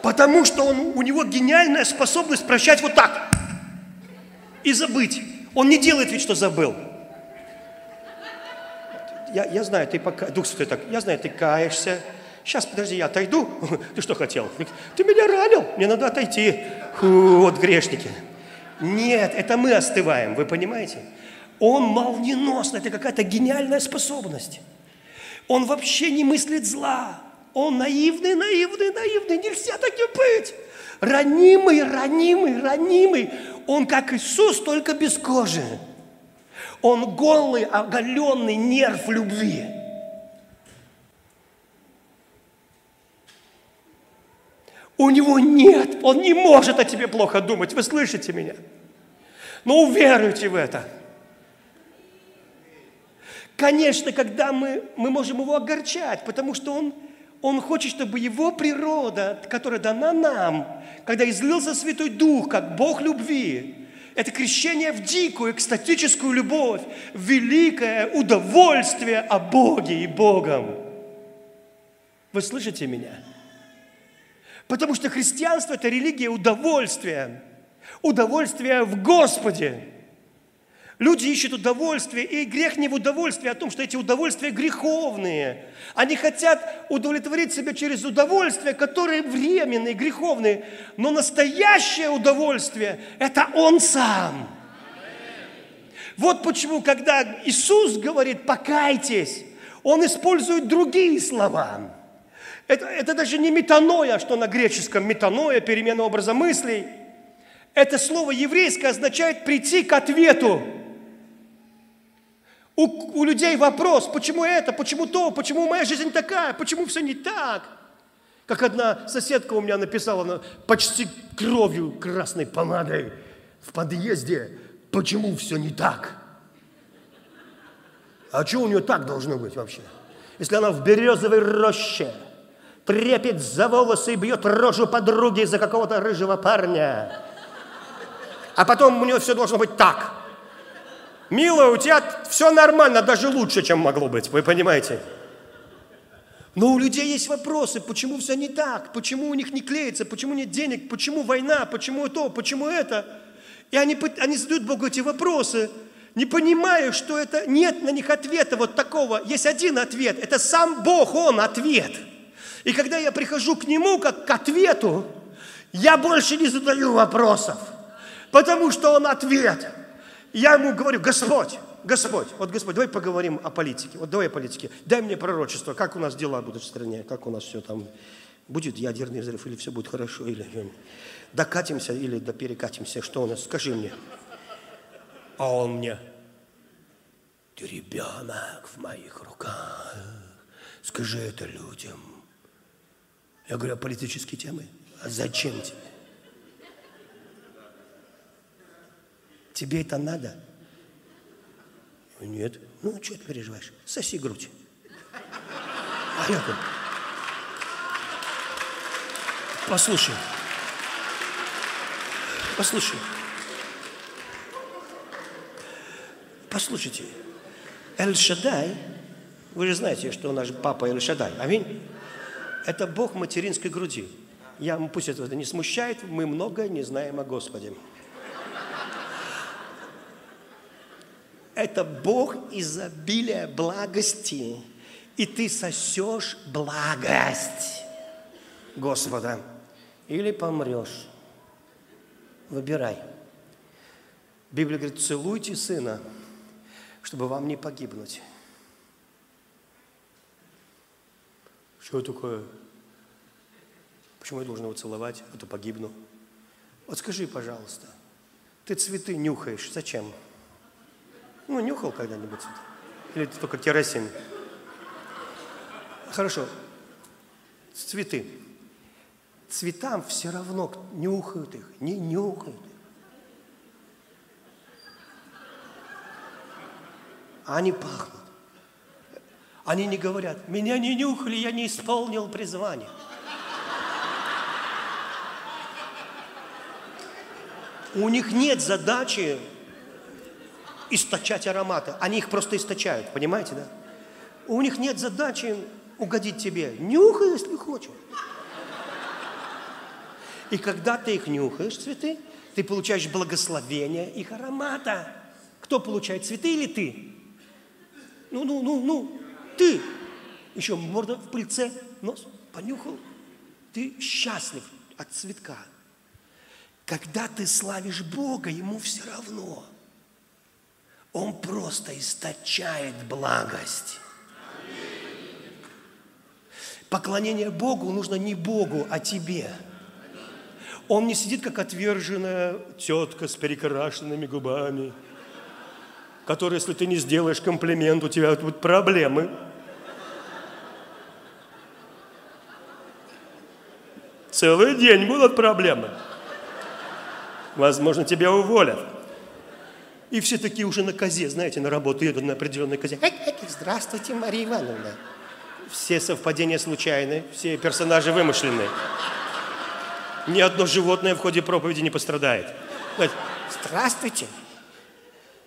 Потому что он, у него гениальная способность прощать вот так и забыть. Он не делает вид, что забыл. Я, я знаю, ты пока, Дух Святой так, я знаю, ты каешься, Сейчас, подожди, я отойду. Ты что хотел? Ты меня ранил, мне надо отойти. Фу, вот грешники. Нет, это мы остываем, вы понимаете? Он молниеносно, это какая-то гениальная способность. Он вообще не мыслит зла. Он наивный, наивный, наивный. Нельзя таким быть. Ранимый, ранимый, ранимый. Он как Иисус, только без кожи. Он голый, оголенный нерв любви. У него нет, он не может о тебе плохо думать. Вы слышите меня? Но уверуйте в это. Конечно, когда мы, мы можем его огорчать, потому что он, он хочет, чтобы его природа, которая дана нам, когда излился Святой Дух, как Бог любви, это крещение в дикую, экстатическую любовь, великое удовольствие о Боге и Богом. Вы слышите меня? Потому что христианство – это религия удовольствия. Удовольствия в Господе. Люди ищут удовольствие, и грех не в удовольствии, а о том, что эти удовольствия греховные. Они хотят удовлетворить себя через удовольствия, которые временные, греховные. Но настоящее удовольствие – это Он сам. Вот почему, когда Иисус говорит «покайтесь», Он использует другие слова. Это, это даже не метаноя, что на греческом метаноя, перемена образа мыслей. Это слово еврейское означает прийти к ответу. У, у людей вопрос, почему это, почему то, почему моя жизнь такая, почему все не так. Как одна соседка у меня написала она почти кровью красной помадой в подъезде, почему все не так. А что у нее так должно быть вообще? Если она в березовой роще трепет за волосы и бьет рожу подруги за какого-то рыжего парня. А потом у нее все должно быть так – Милая, у тебя все нормально, даже лучше, чем могло быть, вы понимаете? Но у людей есть вопросы, почему все не так, почему у них не клеится, почему нет денег, почему война, почему то, почему это. И они, они задают Богу эти вопросы, не понимая, что это нет на них ответа вот такого. Есть один ответ, это сам Бог, Он ответ. И когда я прихожу к Нему как к ответу, я больше не задаю вопросов, потому что Он ответ – я ему говорю, Господь, Господь, вот Господь, давай поговорим о политике. Вот давай о политике. Дай мне пророчество, как у нас дела будут в стране, как у нас все там, будет ядерный взрыв, или все будет хорошо, или докатимся, или да перекатимся, что у нас, скажи мне. А он мне, ты ребенок в моих руках, скажи это людям. Я говорю, а политические темы? А зачем тебе? Тебе это надо? Нет. Ну, что ты переживаешь? Соси грудь. А я тут. Послушай. Послушай. Послушайте. Эль-Шадай, вы же знаете, что наш папа Эль-Шадай. Аминь. Это Бог материнской груди. Я, пусть это не смущает, мы многое не знаем о Господе. это Бог изобилия благости, и ты сосешь благость Господа или помрешь. Выбирай. Библия говорит, целуйте сына, чтобы вам не погибнуть. Что такое? Почему я должен его целовать, а то погибну? Вот скажи, пожалуйста, ты цветы нюхаешь, зачем? Ну, нюхал когда-нибудь? Или ты только керосин? Хорошо. Цветы. Цветам все равно нюхают их, не нюхают их. Они пахнут. Они не говорят, меня не нюхали, я не исполнил призвание. У них нет задачи источать ароматы. Они их просто источают, понимаете, да? У них нет задачи угодить тебе. Нюхай, если хочешь. И когда ты их нюхаешь, цветы, ты получаешь благословение их аромата. Кто получает, цветы или ты? Ну, ну, ну, ну, ты. Еще морда в пыльце, нос понюхал. Ты счастлив от цветка. Когда ты славишь Бога, ему все равно – он просто источает благость. Поклонение Богу нужно не Богу, а тебе. Он не сидит, как отверженная тетка с перекрашенными губами, которая, если ты не сделаешь комплимент, у тебя будут проблемы. целый день будут проблемы. Возможно, тебя уволят. И все такие уже на козе, знаете, на работу едут на определенной козе. Здравствуйте, Мария Ивановна. Все совпадения случайны, все персонажи вымышленные. Ни одно животное в ходе проповеди не пострадает. Здравствуйте.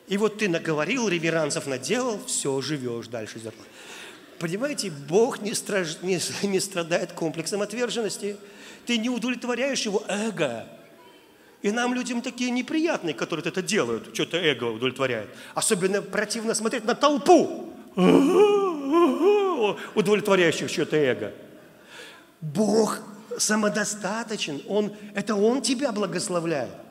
И вот ты наговорил, реверансов наделал, все, живешь дальше. Понимаете, Бог не, страж... не, не страдает комплексом отверженности. Ты не удовлетворяешь его эго. И нам, людям, такие неприятные, которые это делают, что-то эго удовлетворяет. Особенно противно смотреть на толпу, удовлетворяющих что-то эго. Бог самодостаточен, он, это Он тебя благословляет.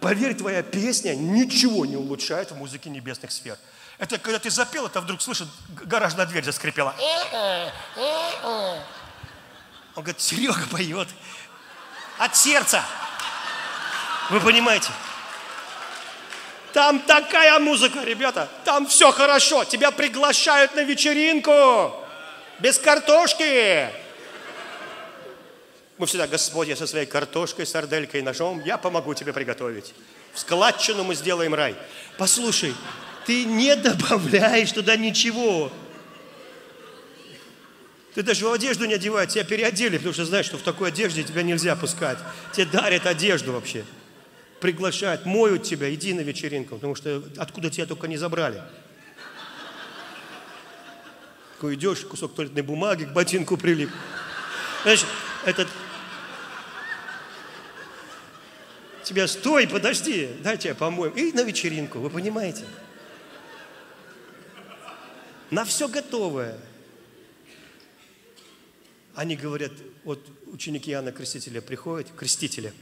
Поверь, твоя песня ничего не улучшает в музыке небесных сфер. Это когда ты запел, это вдруг слышит, гаражная дверь заскрипела. Он говорит, Серега поет от сердца. Вы понимаете? Там такая музыка, ребята, там все хорошо. Тебя приглашают на вечеринку без картошки. Мы всегда, Господь, я со своей картошкой, сарделькой, ножом, я помогу тебе приготовить. В складчину мы сделаем рай. Послушай, ты не добавляешь туда ничего. Ты даже в одежду не одеваешь, тебя переодели, потому что знаешь, что в такой одежде тебя нельзя пускать. Тебе дарят одежду вообще приглашают, моют тебя, иди на вечеринку, потому что откуда тебя только не забрали. Такой идешь, кусок туалетной бумаги к ботинку прилип. Знаешь, этот... Тебя, стой, подожди, дай тебя помоем. И на вечеринку, вы понимаете? На все готовое. Они говорят, вот ученики Иоанна Крестителя приходят, крестителя,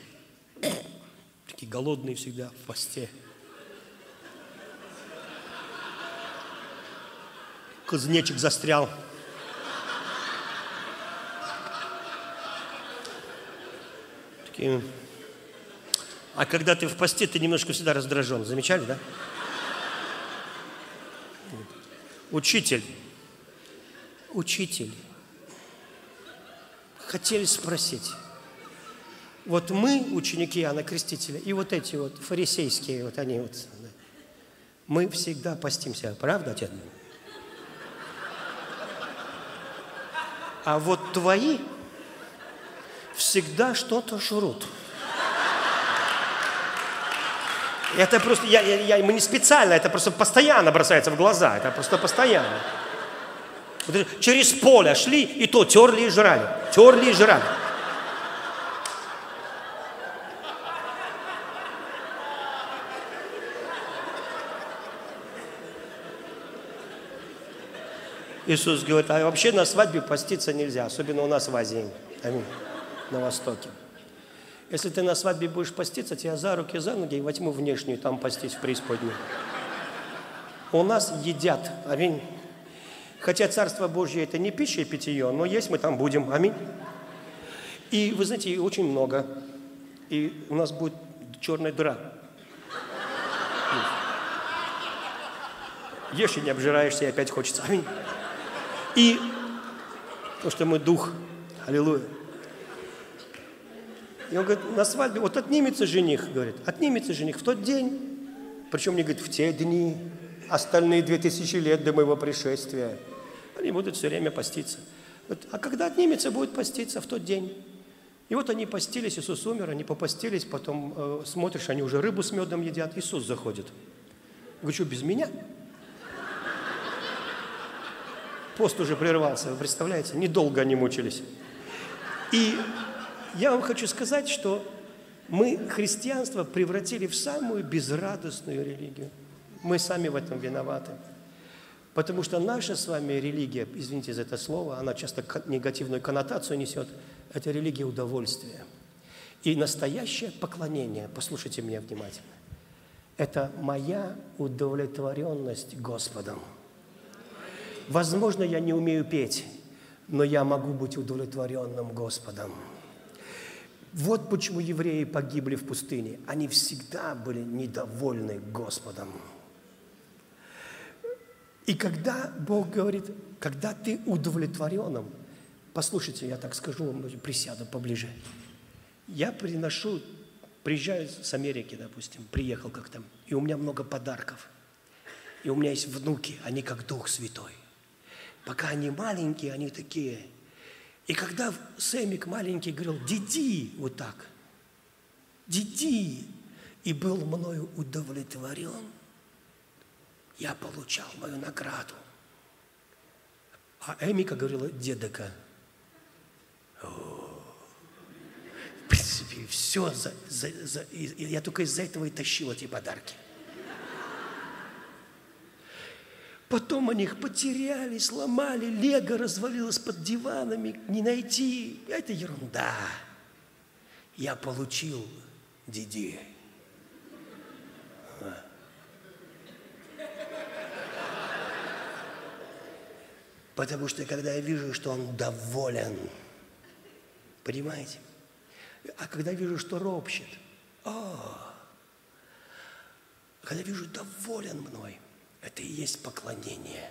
Такие голодные всегда в посте. Кузнечик застрял. Такие... А когда ты в посте, ты немножко всегда раздражен. Замечали, да? Учитель. Учитель. Хотели спросить. Вот мы, ученики Иоанна Крестителя, и вот эти вот фарисейские, вот они вот, мы всегда постимся, правда, отец? А вот твои всегда что-то жрут. Это просто, я, я, я, мы не специально, это просто постоянно бросается в глаза, это просто постоянно. Через поле шли, и то терли и жрали, терли и жрали. Иисус говорит, а вообще на свадьбе поститься нельзя, особенно у нас в Азии, аминь, на Востоке. Если ты на свадьбе будешь поститься, тебя за руки, за ноги и во внешнюю там постить в преисподнюю. У нас едят, аминь. Хотя Царство Божье это не пища и питье, но есть мы там будем, аминь. И вы знаете, очень много. И у нас будет черная дыра. Ешь и не обжираешься, и опять хочется. Аминь. И, потому что мы дух, аллилуйя. И он говорит, на свадьбе, вот отнимется жених, говорит, отнимется жених в тот день, причем не говорит, в те дни, остальные две тысячи лет до моего пришествия. Они будут все время поститься. Вот, а когда отнимется, будет поститься в тот день. И вот они постились, Иисус умер, они попостились, потом э, смотришь, они уже рыбу с медом едят, Иисус заходит. Говорю, что, без меня? Пост уже прервался, вы представляете? Недолго они мучились. И я вам хочу сказать, что мы христианство превратили в самую безрадостную религию. Мы сами в этом виноваты. Потому что наша с вами религия, извините за это слово, она часто негативную коннотацию несет, это религия удовольствия. И настоящее поклонение, послушайте меня внимательно, это моя удовлетворенность Господом – Возможно, я не умею петь, но я могу быть удовлетворенным Господом. Вот почему евреи погибли в пустыне. Они всегда были недовольны Господом. И когда Бог говорит, когда ты удовлетворенным, послушайте, я так скажу вам, присяду поближе. я приношу, приезжаю с Америки, допустим, приехал как-то, и у меня много подарков. И у меня есть внуки, они как Дух Святой. Пока они маленькие, они такие. И когда Сэмик маленький говорил, диди, вот так, диди, и был мною удовлетворен, я получал мою награду. А Эмика говорила, дедока, в принципе, все, за, за, за, я только из-за этого и тащил эти подарки. Потом они их потеряли, сломали, лего развалилось под диванами, не найти. Это ерунда. Я получил Диди. Потому что когда я вижу, что он доволен, понимаете? А когда вижу, что ропщет, о, когда вижу, доволен мной, это и есть поклонение.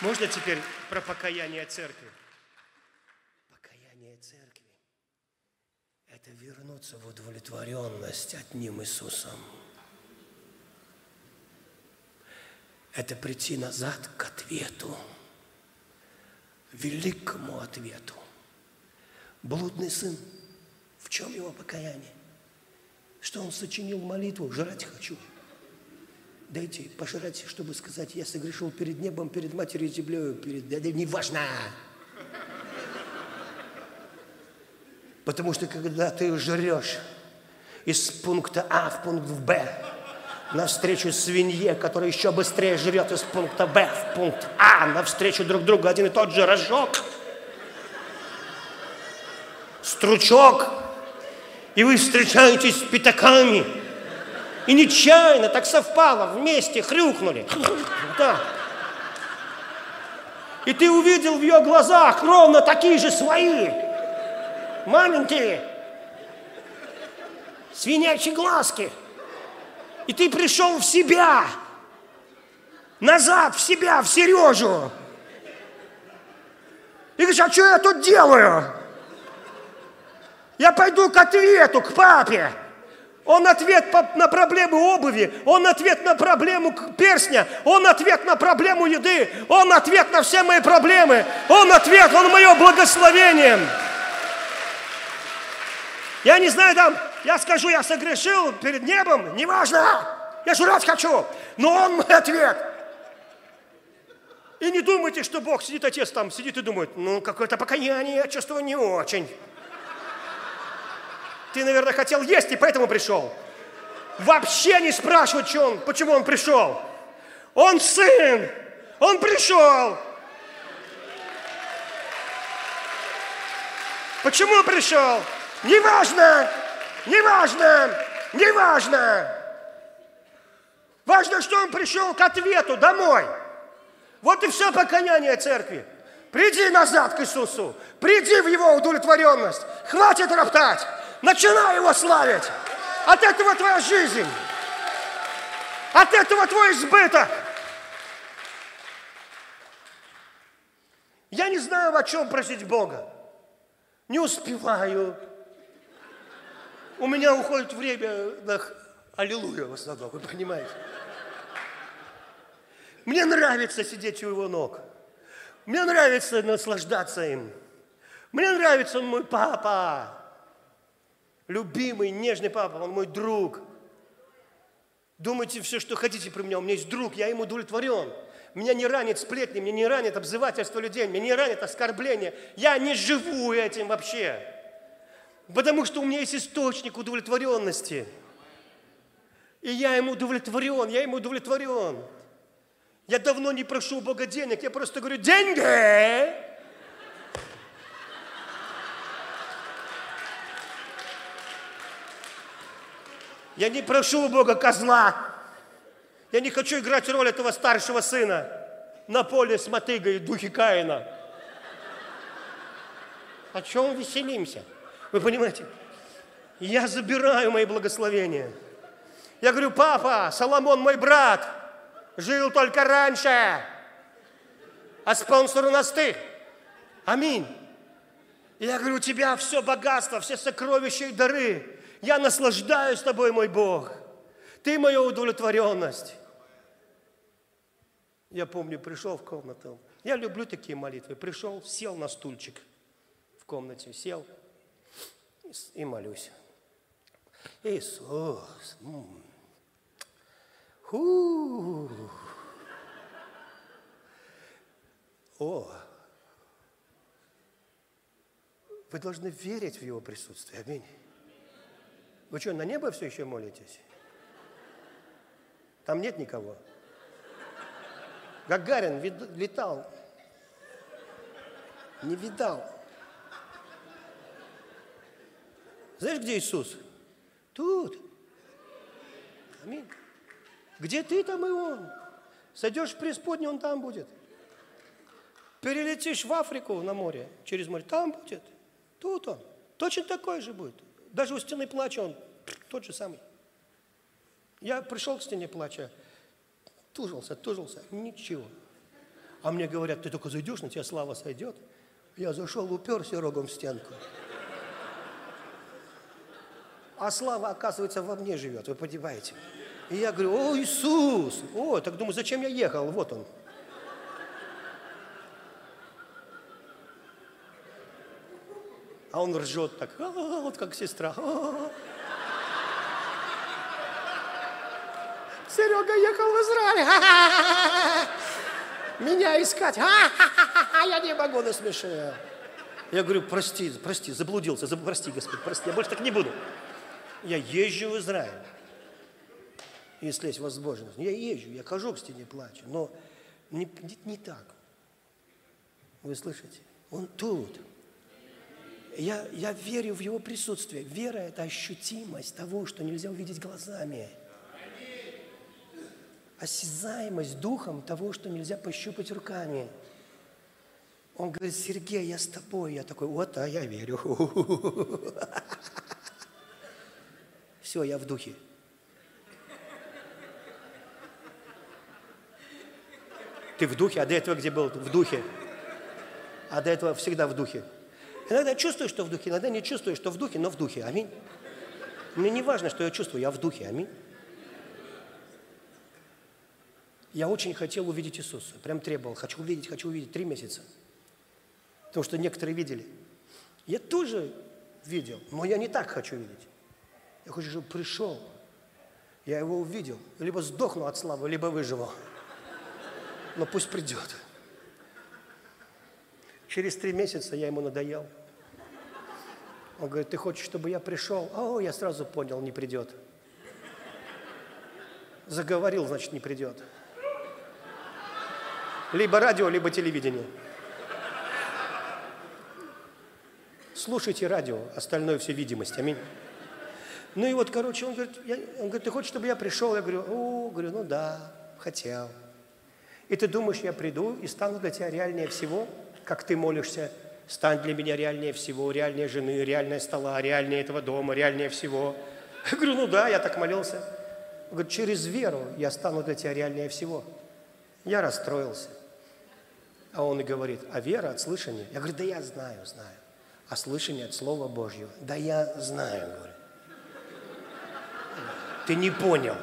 Можно теперь про покаяние церкви? Покаяние церкви – это вернуться в удовлетворенность одним Иисусом. Это прийти назад к ответу, великому ответу. Блудный сын, в чем его покаяние? Что он сочинил молитву «Жрать хочу». Дайте пожрать, чтобы сказать, я согрешил перед небом, перед матерью землей, перед... Да, неважно. Потому что когда ты жрешь из пункта А в пункт Б, навстречу свинье, которая еще быстрее жрет из пункта Б в пункт А, навстречу друг другу один и тот же рожок, стручок, и вы встречаетесь с пятаками – и нечаянно так совпало, вместе хрюкнули. Да. И ты увидел в ее глазах ровно такие же свои, маленькие, свинячьи глазки. И ты пришел в себя, назад в себя, в Сережу. И говоришь, а что я тут делаю? Я пойду к ответу, к папе. Он ответ на проблему обуви, он ответ на проблему перстня, он ответ на проблему еды, он ответ на все мои проблемы, он ответ, он мое благословение. Я не знаю, там, я скажу, я согрешил перед небом, неважно, я жрать хочу, но он мой ответ. И не думайте, что Бог сидит, отец там сидит и думает, ну, какое-то покаяние, я чувствую не очень. Ты, наверное, хотел есть и поэтому пришел. Вообще не спрашивать, что он, почему он пришел. Он сын, он пришел. Почему пришел? Неважно, неважно, неважно. Важно, что он пришел к ответу домой. Вот и все покаяние церкви. Приди назад к Иисусу, приди в Его удовлетворенность. Хватит роптать. Начинай его славить. От этого твоя жизнь. От этого твой избыток. Я не знаю, о чем просить Бога. Не успеваю. У меня уходит время на аллилуйя в основном, вы понимаете. Мне нравится сидеть у его ног. Мне нравится наслаждаться им. Мне нравится мой папа любимый, нежный папа, он мой друг. Думайте все, что хотите про меня, у меня есть друг, я ему удовлетворен. Меня не ранит сплетни, меня не ранит обзывательство людей, меня не ранит оскорбление. Я не живу этим вообще. Потому что у меня есть источник удовлетворенности. И я ему удовлетворен, я ему удовлетворен. Я давно не прошу у Бога денег, я просто говорю, деньги! Я не прошу у Бога козла. Я не хочу играть роль этого старшего сына на поле с мотыгой духи Каина. О чем веселимся? Вы понимаете? Я забираю мои благословения. Я говорю, папа, Соломон мой брат, жил только раньше. А спонсор у нас ты. Аминь. Я говорю, у тебя все богатство, все сокровища и дары. Я наслаждаюсь тобой, мой Бог. Ты моя удовлетворенность. Я помню, пришел в комнату. Я люблю такие молитвы. Пришел, сел на стульчик в комнате, сел и молюсь. Иисус. Фу. О, вы должны верить в Его присутствие. Аминь. Вы что, на небо все еще молитесь? Там нет никого. Гагарин летал. Не видал. Знаешь, где Иисус? Тут. Аминь. Где ты, там и Он. Сойдешь в преисподнюю, Он там будет. Перелетишь в Африку на море, через море, там будет. Тут Он. Точно такой же будет. Даже у стены плача Он тот же самый. Я пришел к стене плача, тужился, тужился, ничего. А мне говорят, ты только зайдешь, на тебя слава сойдет. Я зашел, уперся рогом в стенку. А слава, оказывается, во мне живет, вы понимаете. И я говорю, о, Иисус! О, так думаю, зачем я ехал? Вот он. А он ржет так, а, вот как сестра. А, Серега ехал в Израиль. Меня искать. Я не могу насмешить. Я говорю, прости, прости, заблудился, заб... прости, Господь, прости, я больше так не буду. Я езжу в Израиль, если есть возможность. Я езжу, я хожу к стене, плачу, но не, не, не так. Вы слышите? Он тут. Я, я верю в его присутствие. Вера – это ощутимость того, что нельзя увидеть глазами осязаемость духом того, что нельзя пощупать руками. Он говорит, Сергей, я с тобой. Я такой, вот, а я верю. Все, я в духе. Ты в духе, а до этого где был? В духе. А до этого всегда в духе. Иногда чувствую, что в духе, иногда не чувствую, что в духе, но в духе. Аминь. Мне не важно, что я чувствую, я в духе. Аминь. Я очень хотел увидеть Иисуса, прям требовал, хочу увидеть, хочу увидеть, три месяца. Потому что некоторые видели. Я тоже видел, но я не так хочу видеть. Я хочу, чтобы пришел, я его увидел, либо сдохну от славы, либо выживу. Но пусть придет. Через три месяца я ему надоел. Он говорит, ты хочешь, чтобы я пришел? О, я сразу понял, не придет. Заговорил, значит, не придет. Либо радио, либо телевидение. Слушайте радио, остальное все видимость. Аминь. Ну и вот, короче, он говорит, я, он говорит, ты хочешь, чтобы я пришел? Я говорю, о, говорю, ну да, хотел. И ты думаешь, я приду и стану для тебя реальнее всего, как ты молишься, стань для меня реальнее всего, реальнее жены, реальнее стола, реальнее этого дома, реальнее всего. Я говорю, ну да, я так молился. Он говорит, через веру я стану для тебя реальнее всего. Я расстроился. А он и говорит, а вера от слышания? Я говорю, да я знаю, знаю. А слышание от Слова Божьего? Да я знаю, говорю. Ты не понял.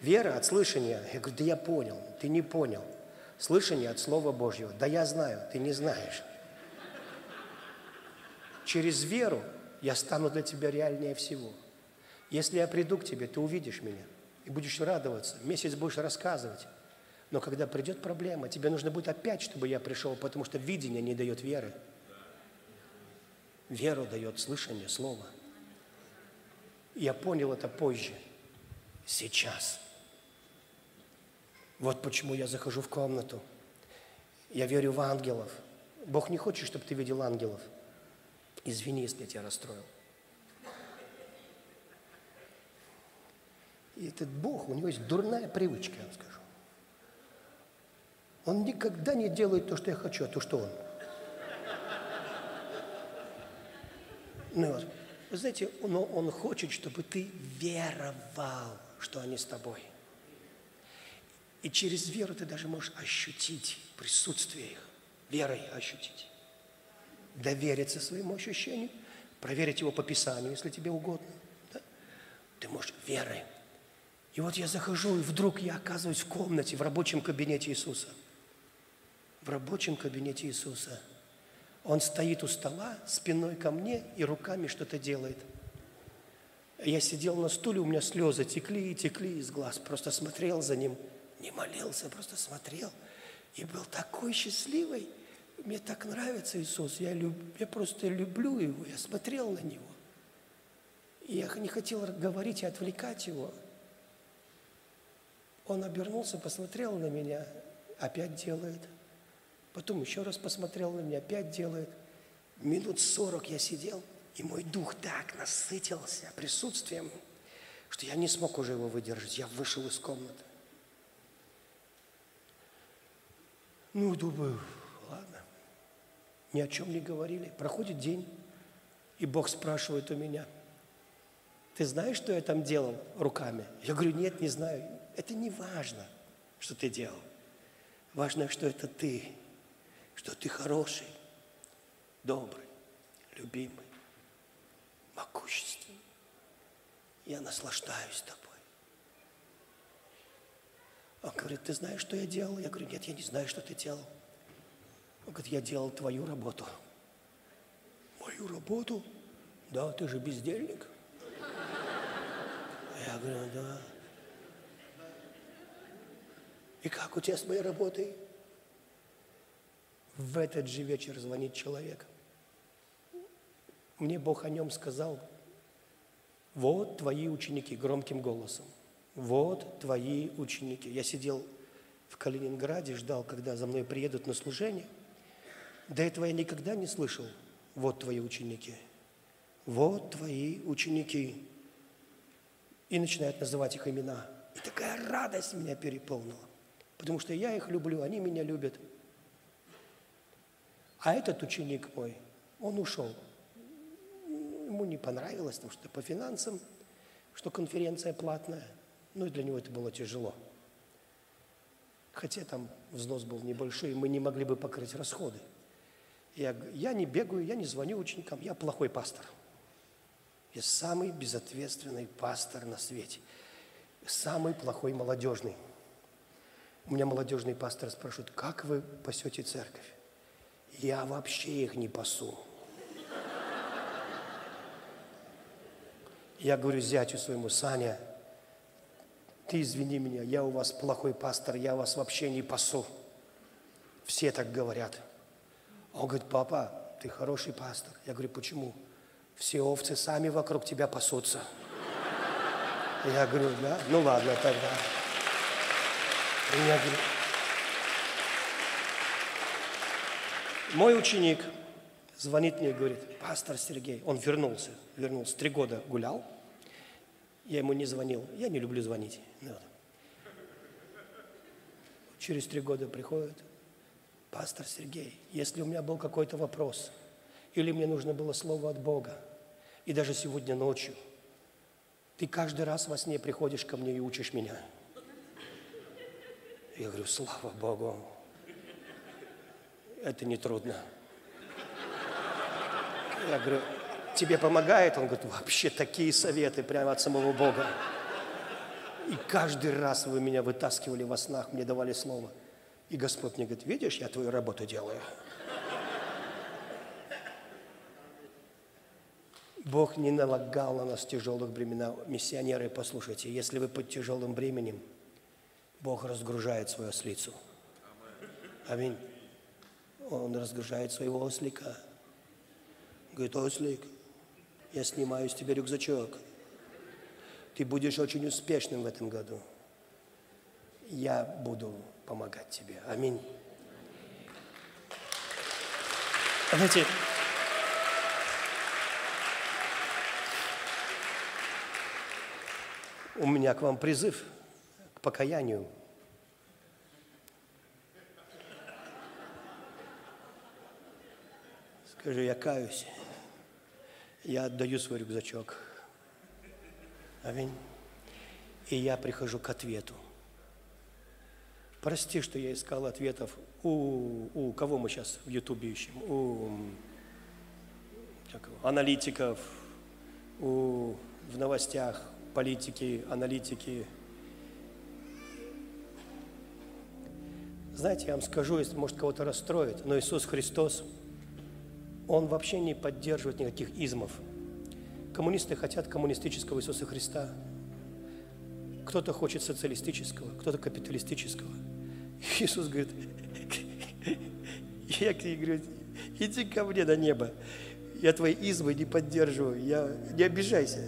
Вера от слышания? Я говорю, да я понял. Ты не понял. Слышание от Слова Божьего? Да я знаю, ты не знаешь. Через веру я стану для тебя реальнее всего. Если я приду к тебе, ты увидишь меня и будешь радоваться. Месяц будешь рассказывать. Но когда придет проблема, тебе нужно будет опять, чтобы я пришел, потому что видение не дает веры. Веру дает слышание слова. Я понял это позже. Сейчас. Вот почему я захожу в комнату. Я верю в ангелов. Бог не хочет, чтобы ты видел ангелов. Извини, если я тебя расстроил. И этот Бог, у него есть дурная привычка, я вам скажу. Он никогда не делает то, что я хочу, а то, что он. Ну, вот. Вы знаете, но он хочет, чтобы ты веровал, что они с тобой. И через веру ты даже можешь ощутить присутствие их, верой ощутить. Довериться своему ощущению, проверить его по Писанию, если тебе угодно. Да? Ты можешь верой. И вот я захожу, и вдруг я оказываюсь в комнате, в рабочем кабинете Иисуса. В рабочем кабинете Иисуса. Он стоит у стола, спиной ко мне и руками что-то делает – я сидел на стуле, у меня слезы текли и текли из глаз. Просто смотрел за ним, не молился, просто смотрел. И был такой счастливый. Мне так нравится Иисус. Я, люб, я просто люблю Его. Я смотрел на Него. И я не хотел говорить и отвлекать Его. Он обернулся, посмотрел на меня, опять делает. Потом еще раз посмотрел на меня, опять делает. Минут сорок я сидел – и мой дух так насытился присутствием, что я не смог уже его выдержать. Я вышел из комнаты. Ну, думаю, ладно. Ни о чем не говорили. Проходит день, и Бог спрашивает у меня, ты знаешь, что я там делал руками? Я говорю, нет, не знаю. Это не важно, что ты делал. Важно, что это ты, что ты хороший, добрый, любимый могущественный. Я наслаждаюсь тобой. Он говорит, ты знаешь, что я делал? Я говорю, нет, я не знаю, что ты делал. Он говорит, я делал твою работу. Мою работу? Да, ты же бездельник. Я говорю, да. И как у тебя с моей работой? В этот же вечер звонит человек – мне Бог о нем сказал, вот твои ученики, громким голосом, вот твои ученики. Я сидел в Калининграде, ждал, когда за мной приедут на служение. До этого я никогда не слышал, вот твои ученики, вот твои ученики. И начинают называть их имена. И такая радость меня переполнила. Потому что я их люблю, они меня любят. А этот ученик мой, он ушел – ему не понравилось, потому что по финансам, что конференция платная. Ну и для него это было тяжело. Хотя там взнос был небольшой, мы не могли бы покрыть расходы. Я, я не бегаю, я не звоню ученикам, я плохой пастор. Я самый безответственный пастор на свете. Самый плохой молодежный. У меня молодежный пастор спрашивает, как вы пасете церковь? Я вообще их не пасу. Я говорю зятю своему, Саня, ты извини меня, я у вас плохой пастор, я вас вообще не пасу. Все так говорят. А он говорит, папа, ты хороший пастор. Я говорю, почему? Все овцы сами вокруг тебя пасутся. Я говорю, да? Ну ладно тогда. И я говорю, мой ученик звонит мне и говорит, пастор Сергей, он вернулся, вернулся, три года гулял, я ему не звонил, я не люблю звонить. Вот. Через три года приходит, пастор Сергей, если у меня был какой-то вопрос, или мне нужно было слово от Бога, и даже сегодня ночью, ты каждый раз во сне приходишь ко мне и учишь меня. Я говорю, слава Богу, это не трудно. Я говорю, тебе помогает? Он говорит, вообще такие советы прямо от самого Бога. И каждый раз вы меня вытаскивали во снах, мне давали слово. И Господь мне говорит, видишь, я твою работу делаю. Бог не налагал на нас тяжелых бремена. Миссионеры, послушайте, если вы под тяжелым бременем, Бог разгружает свою ослицу. Аминь. Он разгружает своего ослика. Говорит, ослик, я снимаю с тебя рюкзачок. Ты будешь очень успешным в этом году. Я буду помогать тебе. Аминь. Знаете, у меня к вам призыв к покаянию. Скажи, я каюсь я отдаю свой рюкзачок. Аминь. И я прихожу к ответу. Прости, что я искал ответов у, у кого мы сейчас в Ютубе ищем? У как аналитиков, у, в новостях, политики, аналитики. Знаете, я вам скажу, если может кого-то расстроит, но Иисус Христос, Он вообще не поддерживает никаких измов. Коммунисты хотят коммунистического Иисуса Христа. Кто-то хочет социалистического, кто-то капиталистического. Иисус говорит, я говорю, иди ко мне на небо. Я твои измы не поддерживаю. Я, не обижайся.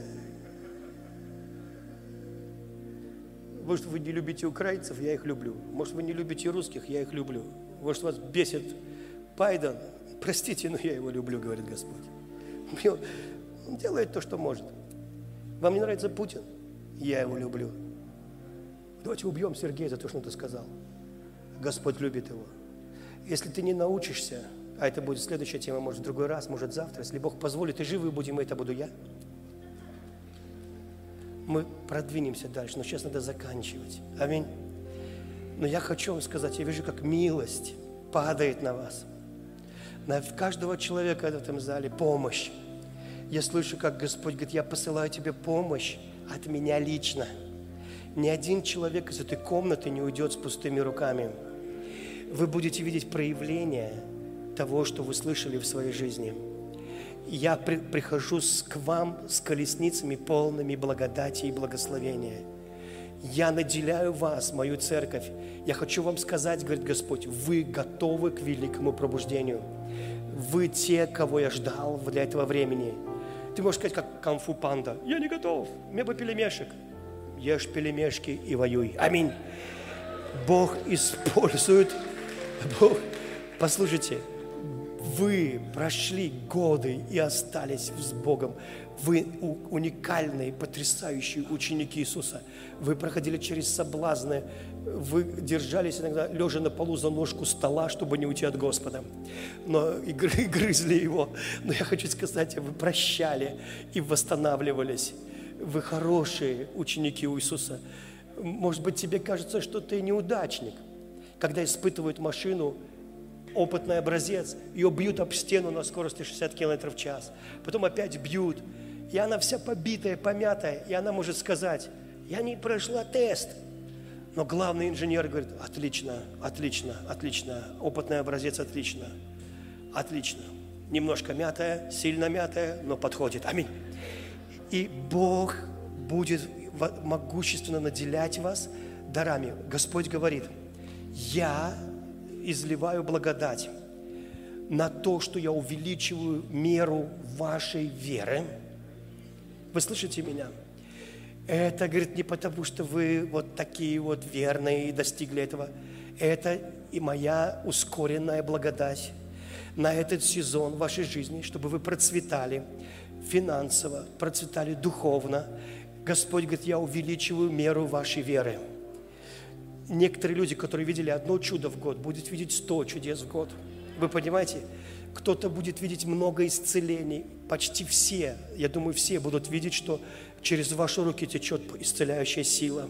Может, вы не любите украинцев, я их люблю. Может, вы не любите русских, я их люблю. Может, вас бесит Пайден, простите, но я его люблю, говорит Господь. Он делает то, что может. Вам не нравится Путин? Я его люблю. Давайте убьем Сергея за то, что он это сказал. Господь любит его. Если ты не научишься, а это будет следующая тема, может, в другой раз, может, завтра, если Бог позволит, и живы будем, и это буду я, мы продвинемся дальше, но сейчас надо заканчивать. Аминь. Но я хочу вам сказать, я вижу, как милость падает на вас. На каждого человека в этом зале помощь. Я слышу, как Господь говорит, я посылаю тебе помощь от меня лично. Ни один человек из этой комнаты не уйдет с пустыми руками. Вы будете видеть проявление того, что вы слышали в своей жизни. Я при, прихожу с, к вам с колесницами полными благодати и благословения. Я наделяю вас, мою церковь. Я хочу вам сказать, говорит Господь, вы готовы к великому пробуждению. Вы те, кого я ждал для этого времени – ты можешь сказать, как камфу панда. Я не готов. Мне бы пелемешек. Ешь пелемешки и воюй. Аминь. Бог использует. Бог. Послушайте, вы прошли годы и остались с Богом. Вы уникальные, потрясающие ученики Иисуса. Вы проходили через соблазны, вы держались иногда лежа на полу за ножку стола, чтобы не уйти от Господа. Но и грызли его. Но я хочу сказать, вы прощали и восстанавливались. Вы хорошие ученики у Иисуса. Может быть, тебе кажется, что ты неудачник. Когда испытывают машину, опытный образец, ее бьют об стену на скорости 60 км в час. Потом опять бьют. И она вся побитая, помятая. И она может сказать, я не прошла тест – но главный инженер говорит, отлично, отлично, отлично, опытный образец отлично, отлично. Немножко мятая, сильно мятая, но подходит. Аминь. И Бог будет могущественно наделять вас дарами. Господь говорит, я изливаю благодать на то, что я увеличиваю меру вашей веры. Вы слышите меня? Это, говорит, не потому, что вы вот такие вот верные и достигли этого. Это и моя ускоренная благодать на этот сезон вашей жизни, чтобы вы процветали финансово, процветали духовно. Господь говорит, я увеличиваю меру вашей веры. Некоторые люди, которые видели одно чудо в год, будут видеть сто чудес в год. Вы понимаете? Кто-то будет видеть много исцелений. Почти все, я думаю, все будут видеть, что через ваши руки течет исцеляющая сила.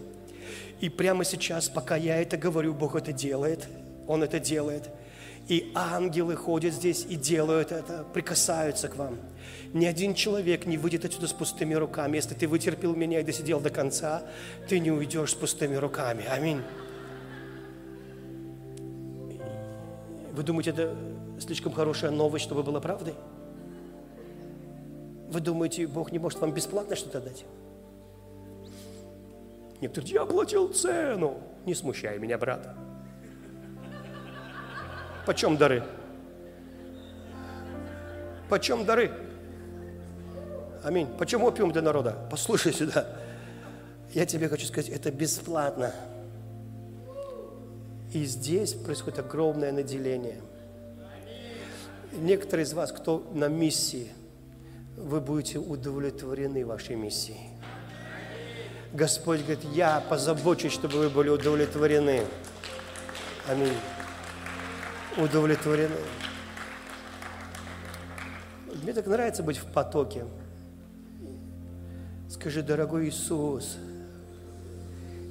И прямо сейчас, пока я это говорю, Бог это делает. Он это делает. И ангелы ходят здесь и делают это, прикасаются к вам. Ни один человек не выйдет отсюда с пустыми руками. Если ты вытерпел меня и досидел до конца, ты не уйдешь с пустыми руками. Аминь. Вы думаете, это слишком хорошая новость, чтобы была правдой? Вы думаете, Бог не может вам бесплатно что-то дать? Некоторые я оплатил цену. Не смущай меня, брат. Почем дары? Почем дары? Аминь. Почем опиум для народа? Послушай сюда. Я тебе хочу сказать, это бесплатно. И здесь происходит огромное наделение. Некоторые из вас, кто на миссии, вы будете удовлетворены вашей миссией. Господь говорит, я позабочусь, чтобы вы были удовлетворены. Аминь. Удовлетворены. Мне так нравится быть в потоке. Скажи, дорогой Иисус,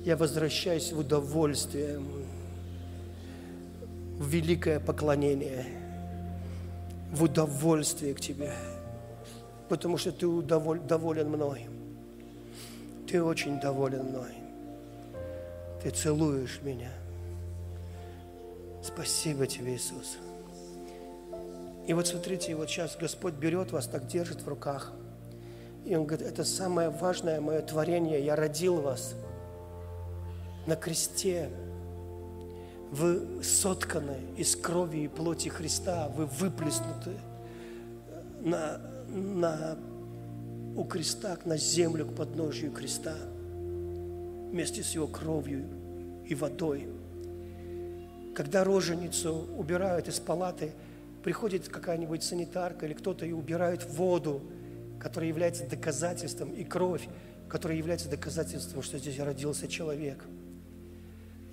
я возвращаюсь в удовольствие. в великое поклонение, в удовольствие к Тебе, потому что Ты удоволь, доволен мной. Ты очень доволен мной. Ты целуешь меня. Спасибо Тебе, Иисус. И вот смотрите, вот сейчас Господь берет вас, так держит в руках. И Он говорит, это самое важное мое творение, я родил вас на кресте. Вы сотканы из крови и плоти Христа, вы выплеснуты на, на, у креста, на землю, к подножию креста, вместе с его кровью и водой. Когда роженицу убирают из палаты – приходит какая-нибудь санитарка или кто-то и убирает воду, которая является доказательством, и кровь, которая является доказательством, что здесь родился человек.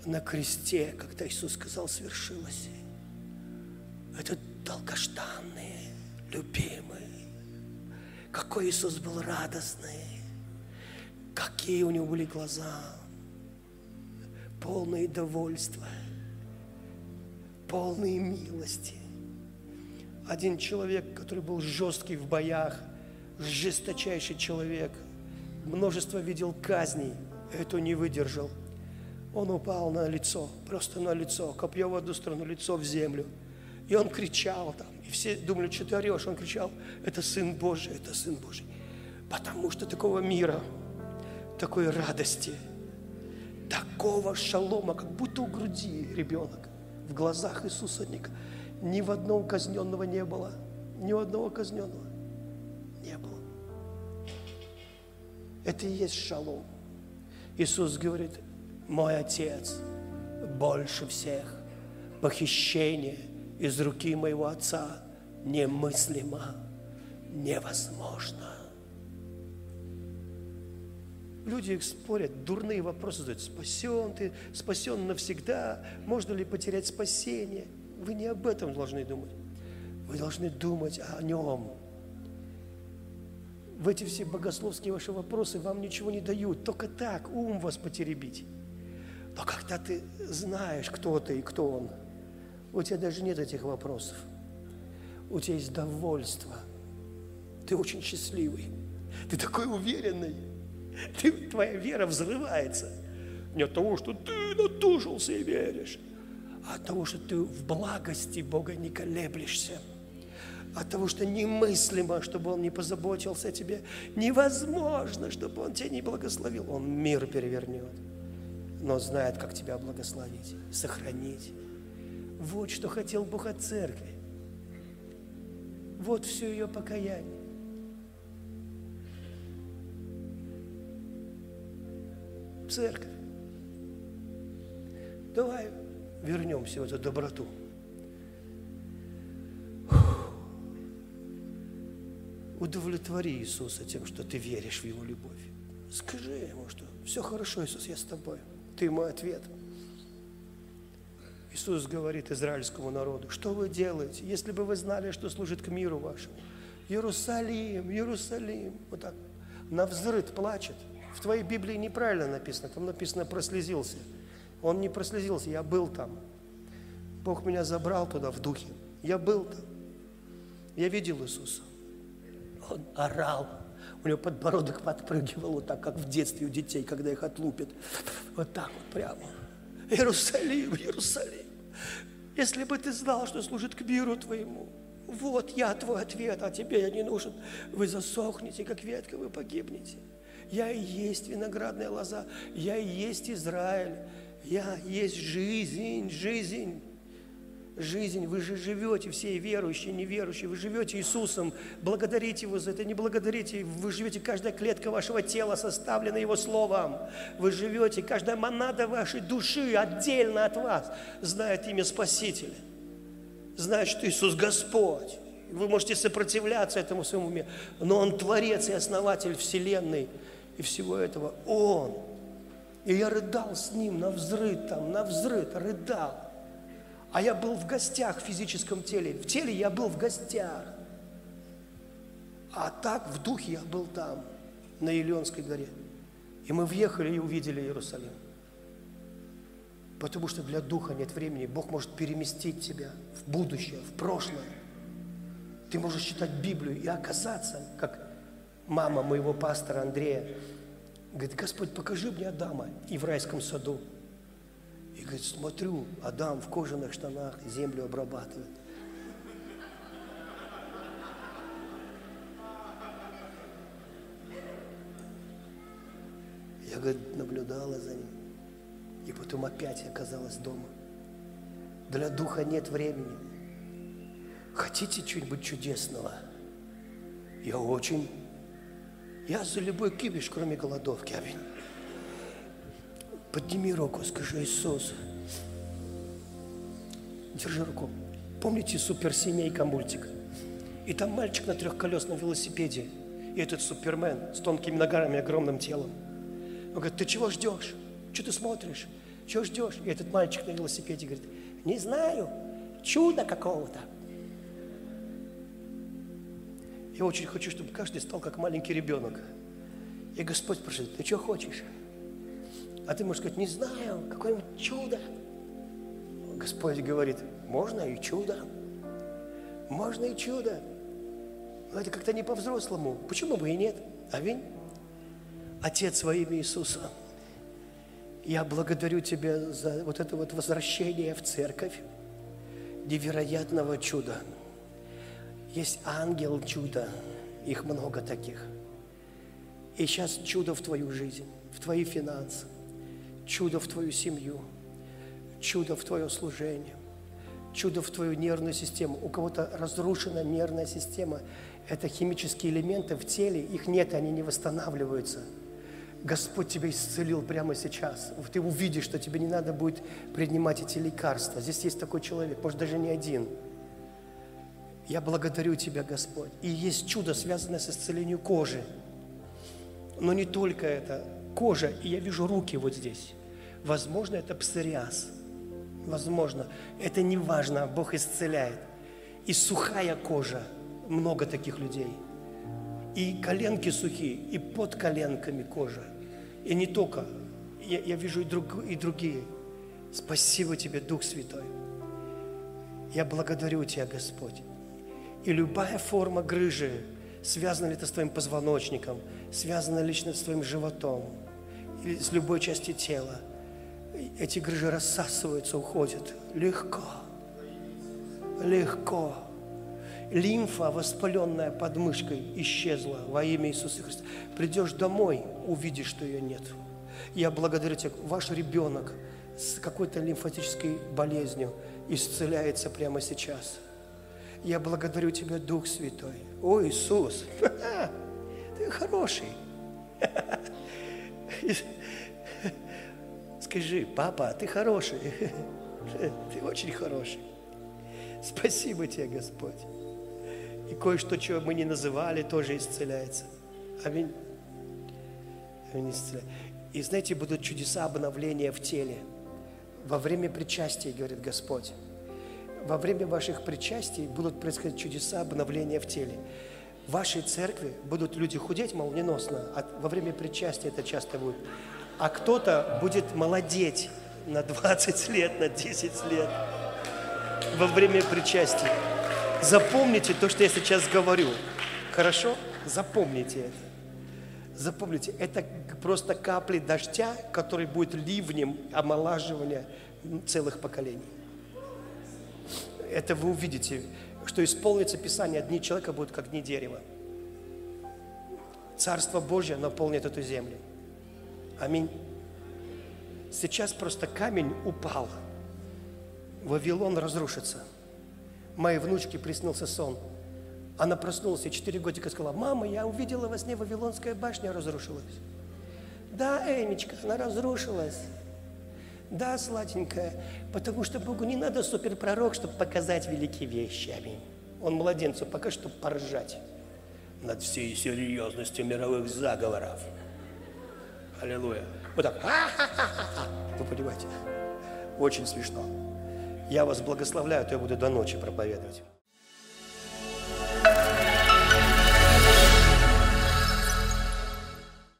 На кресте, когда Иисус сказал, свершилось. Это долгожданный, любимый. Какой Иисус был радостный. Какие у него были глаза. Полные довольства. Полные милости один человек, который был жесткий в боях, жесточайший человек, множество видел казней, это не выдержал. Он упал на лицо, просто на лицо, копье в одну сторону, лицо в землю. И он кричал там, и все думали, что ты орешь. Он кричал, это Сын Божий, это Сын Божий. Потому что такого мира, такой радости, такого шалома, как будто у груди ребенок, в глазах Иисуса ни в одном казненного не было. Ни у одного казненного не было. Это и есть шалом. Иисус говорит, мой Отец больше всех. Похищение из руки моего Отца немыслимо, невозможно. Люди спорят, дурные вопросы задают. Спасен ты, спасен навсегда, можно ли потерять спасение – вы не об этом должны думать. Вы должны думать о нем. В эти все богословские ваши вопросы вам ничего не дают. Только так ум вас потеребить. Но когда ты знаешь, кто ты и кто он, у тебя даже нет этих вопросов. У тебя есть довольство. Ты очень счастливый. Ты такой уверенный. Ты, твоя вера взрывается. Не от того, что ты натужился и веришь, а от того, что ты в благости Бога не колеблешься, от того, что немыслимо, чтобы Он не позаботился о тебе, невозможно, чтобы Он тебя не благословил. Он мир перевернет, но знает, как тебя благословить, сохранить. Вот что хотел Бог от церкви. Вот все ее покаяние. Церковь. Давай вернемся в эту доброту. Удовлетвори Иисуса тем, что ты веришь в Его любовь. Скажи Ему, что все хорошо, Иисус, я с тобой. Ты мой ответ. Иисус говорит израильскому народу, что вы делаете, если бы вы знали, что служит к миру вашему. Иерусалим, Иерусалим. Вот так. На взрыв плачет. В твоей Библии неправильно написано, там написано прослезился. Он не прослезился, я был там. Бог меня забрал туда в духе. Я был там. Я видел Иисуса. Он орал. У него подбородок подпрыгивал вот так, как в детстве у детей, когда их отлупят. Вот так вот прямо. Иерусалим, Иерусалим. Если бы ты знал, что служит к миру твоему, вот я твой ответ, а тебе я не нужен. Вы засохнете, как ветка, вы погибнете. Я и есть виноградная лоза, я и есть Израиль. Я есть жизнь, жизнь. Жизнь, вы же живете, все верующие, неверующие, вы живете Иисусом, благодарите Его за это, не благодарите, вы живете, каждая клетка вашего тела составлена Его Словом, вы живете, каждая монада вашей души отдельно от вас знает имя Спасителя, знает, что Иисус Господь. Вы можете сопротивляться этому своему уме, но Он Творец и Основатель Вселенной и всего этого. Он и я рыдал с ним на взрыв там, на взрыв, рыдал. А я был в гостях в физическом теле. В теле я был в гостях. А так в духе я был там, на Илионской горе. И мы въехали и увидели Иерусалим. Потому что для духа нет времени. Бог может переместить тебя в будущее, в прошлое. Ты можешь читать Библию и оказаться, как мама моего пастора Андрея, говорит, Господь, покажи мне Адама и в райском саду. Говорит, смотрю, Адам в кожаных штанах землю обрабатывает. Я, говорит, наблюдала за ним. И потом опять оказалась дома. Для духа нет времени. Хотите чего-нибудь чудесного? Я очень. Я за любой кипиш, кроме голодовки. Аминь. Подними руку, скажи, Иисус. Держи руку. Помните суперсемейка мультик? И там мальчик на трехколесном велосипеде. И этот супермен с тонкими ногами и огромным телом. Он говорит, ты чего ждешь? Что ты смотришь? Чего ждешь? И этот мальчик на велосипеде говорит, не знаю, чудо какого-то. Я очень хочу, чтобы каждый стал как маленький ребенок. И Господь спрашивает, ты что хочешь? А ты можешь сказать, не знаю, какое-нибудь чудо. Господь говорит, можно и чудо. Можно и чудо. Но это как-то не по-взрослому. Почему бы и нет? Аминь. Отец во имя Иисуса, я благодарю Тебя за вот это вот возвращение в церковь невероятного чуда. Есть ангел чуда, их много таких. И сейчас чудо в твою жизнь, в твои финансы, чудо в твою семью, чудо в твое служение, чудо в твою нервную систему. У кого-то разрушена нервная система. Это химические элементы в теле, их нет, они не восстанавливаются. Господь тебя исцелил прямо сейчас. Ты увидишь, что тебе не надо будет принимать эти лекарства. Здесь есть такой человек, может даже не один. Я благодарю Тебя, Господь. И есть чудо, связанное с исцелением кожи. Но не только это кожа, и я вижу руки вот здесь. Возможно, это псориаз. Возможно. Это не важно, Бог исцеляет. И сухая кожа. Много таких людей. И коленки сухие, и под коленками кожа. И не только. Я, я вижу и, друг, и другие. Спасибо тебе, Дух Святой. Я благодарю Тебя, Господь. И любая форма грыжи, связана ли это с твоим позвоночником, связано лично с твоим животом или с любой частью тела. Эти грыжи рассасываются, уходят. Легко. Легко. Лимфа, воспаленная под мышкой, исчезла во имя Иисуса Христа. Придешь домой, увидишь, что ее нет. Я благодарю Тебя, ваш ребенок с какой-то лимфатической болезнью исцеляется прямо сейчас. Я благодарю Тебя, Дух Святой. О, Иисус, ты хороший. Скажи, папа, ты хороший. Ты очень хороший. Спасибо тебе, Господь. И кое-что, чего мы не называли, тоже исцеляется. Аминь. Аминь исцеляет. И знаете, будут чудеса обновления в теле. Во время причастия, говорит Господь. Во время ваших причастий будут происходить чудеса обновления в теле в вашей церкви будут люди худеть молниеносно, а во время причастия это часто будет, а кто-то будет молодеть на 20 лет, на 10 лет во время причастия. Запомните то, что я сейчас говорю. Хорошо? Запомните это. Запомните, это просто капли дождя, который будет ливнем омолаживания целых поколений. Это вы увидите что исполнится Писание, дни человека будут как дни дерева. Царство Божье наполнит эту землю. Аминь. Сейчас просто камень упал. Вавилон разрушится. Моей внучке приснился сон. Она проснулась и четыре годика сказала, мама, я увидела во сне Вавилонская башня разрушилась. Да, Эмечка, она разрушилась. Да, сладенькая, потому что Богу не надо суперпророк, чтобы показать великие вещи. Аминь. Он младенцу пока что поржать над всей серьезностью мировых заговоров. Аллилуйя. Вот так. Вы понимаете? Очень смешно. Я вас благословляю, то я буду до ночи проповедовать.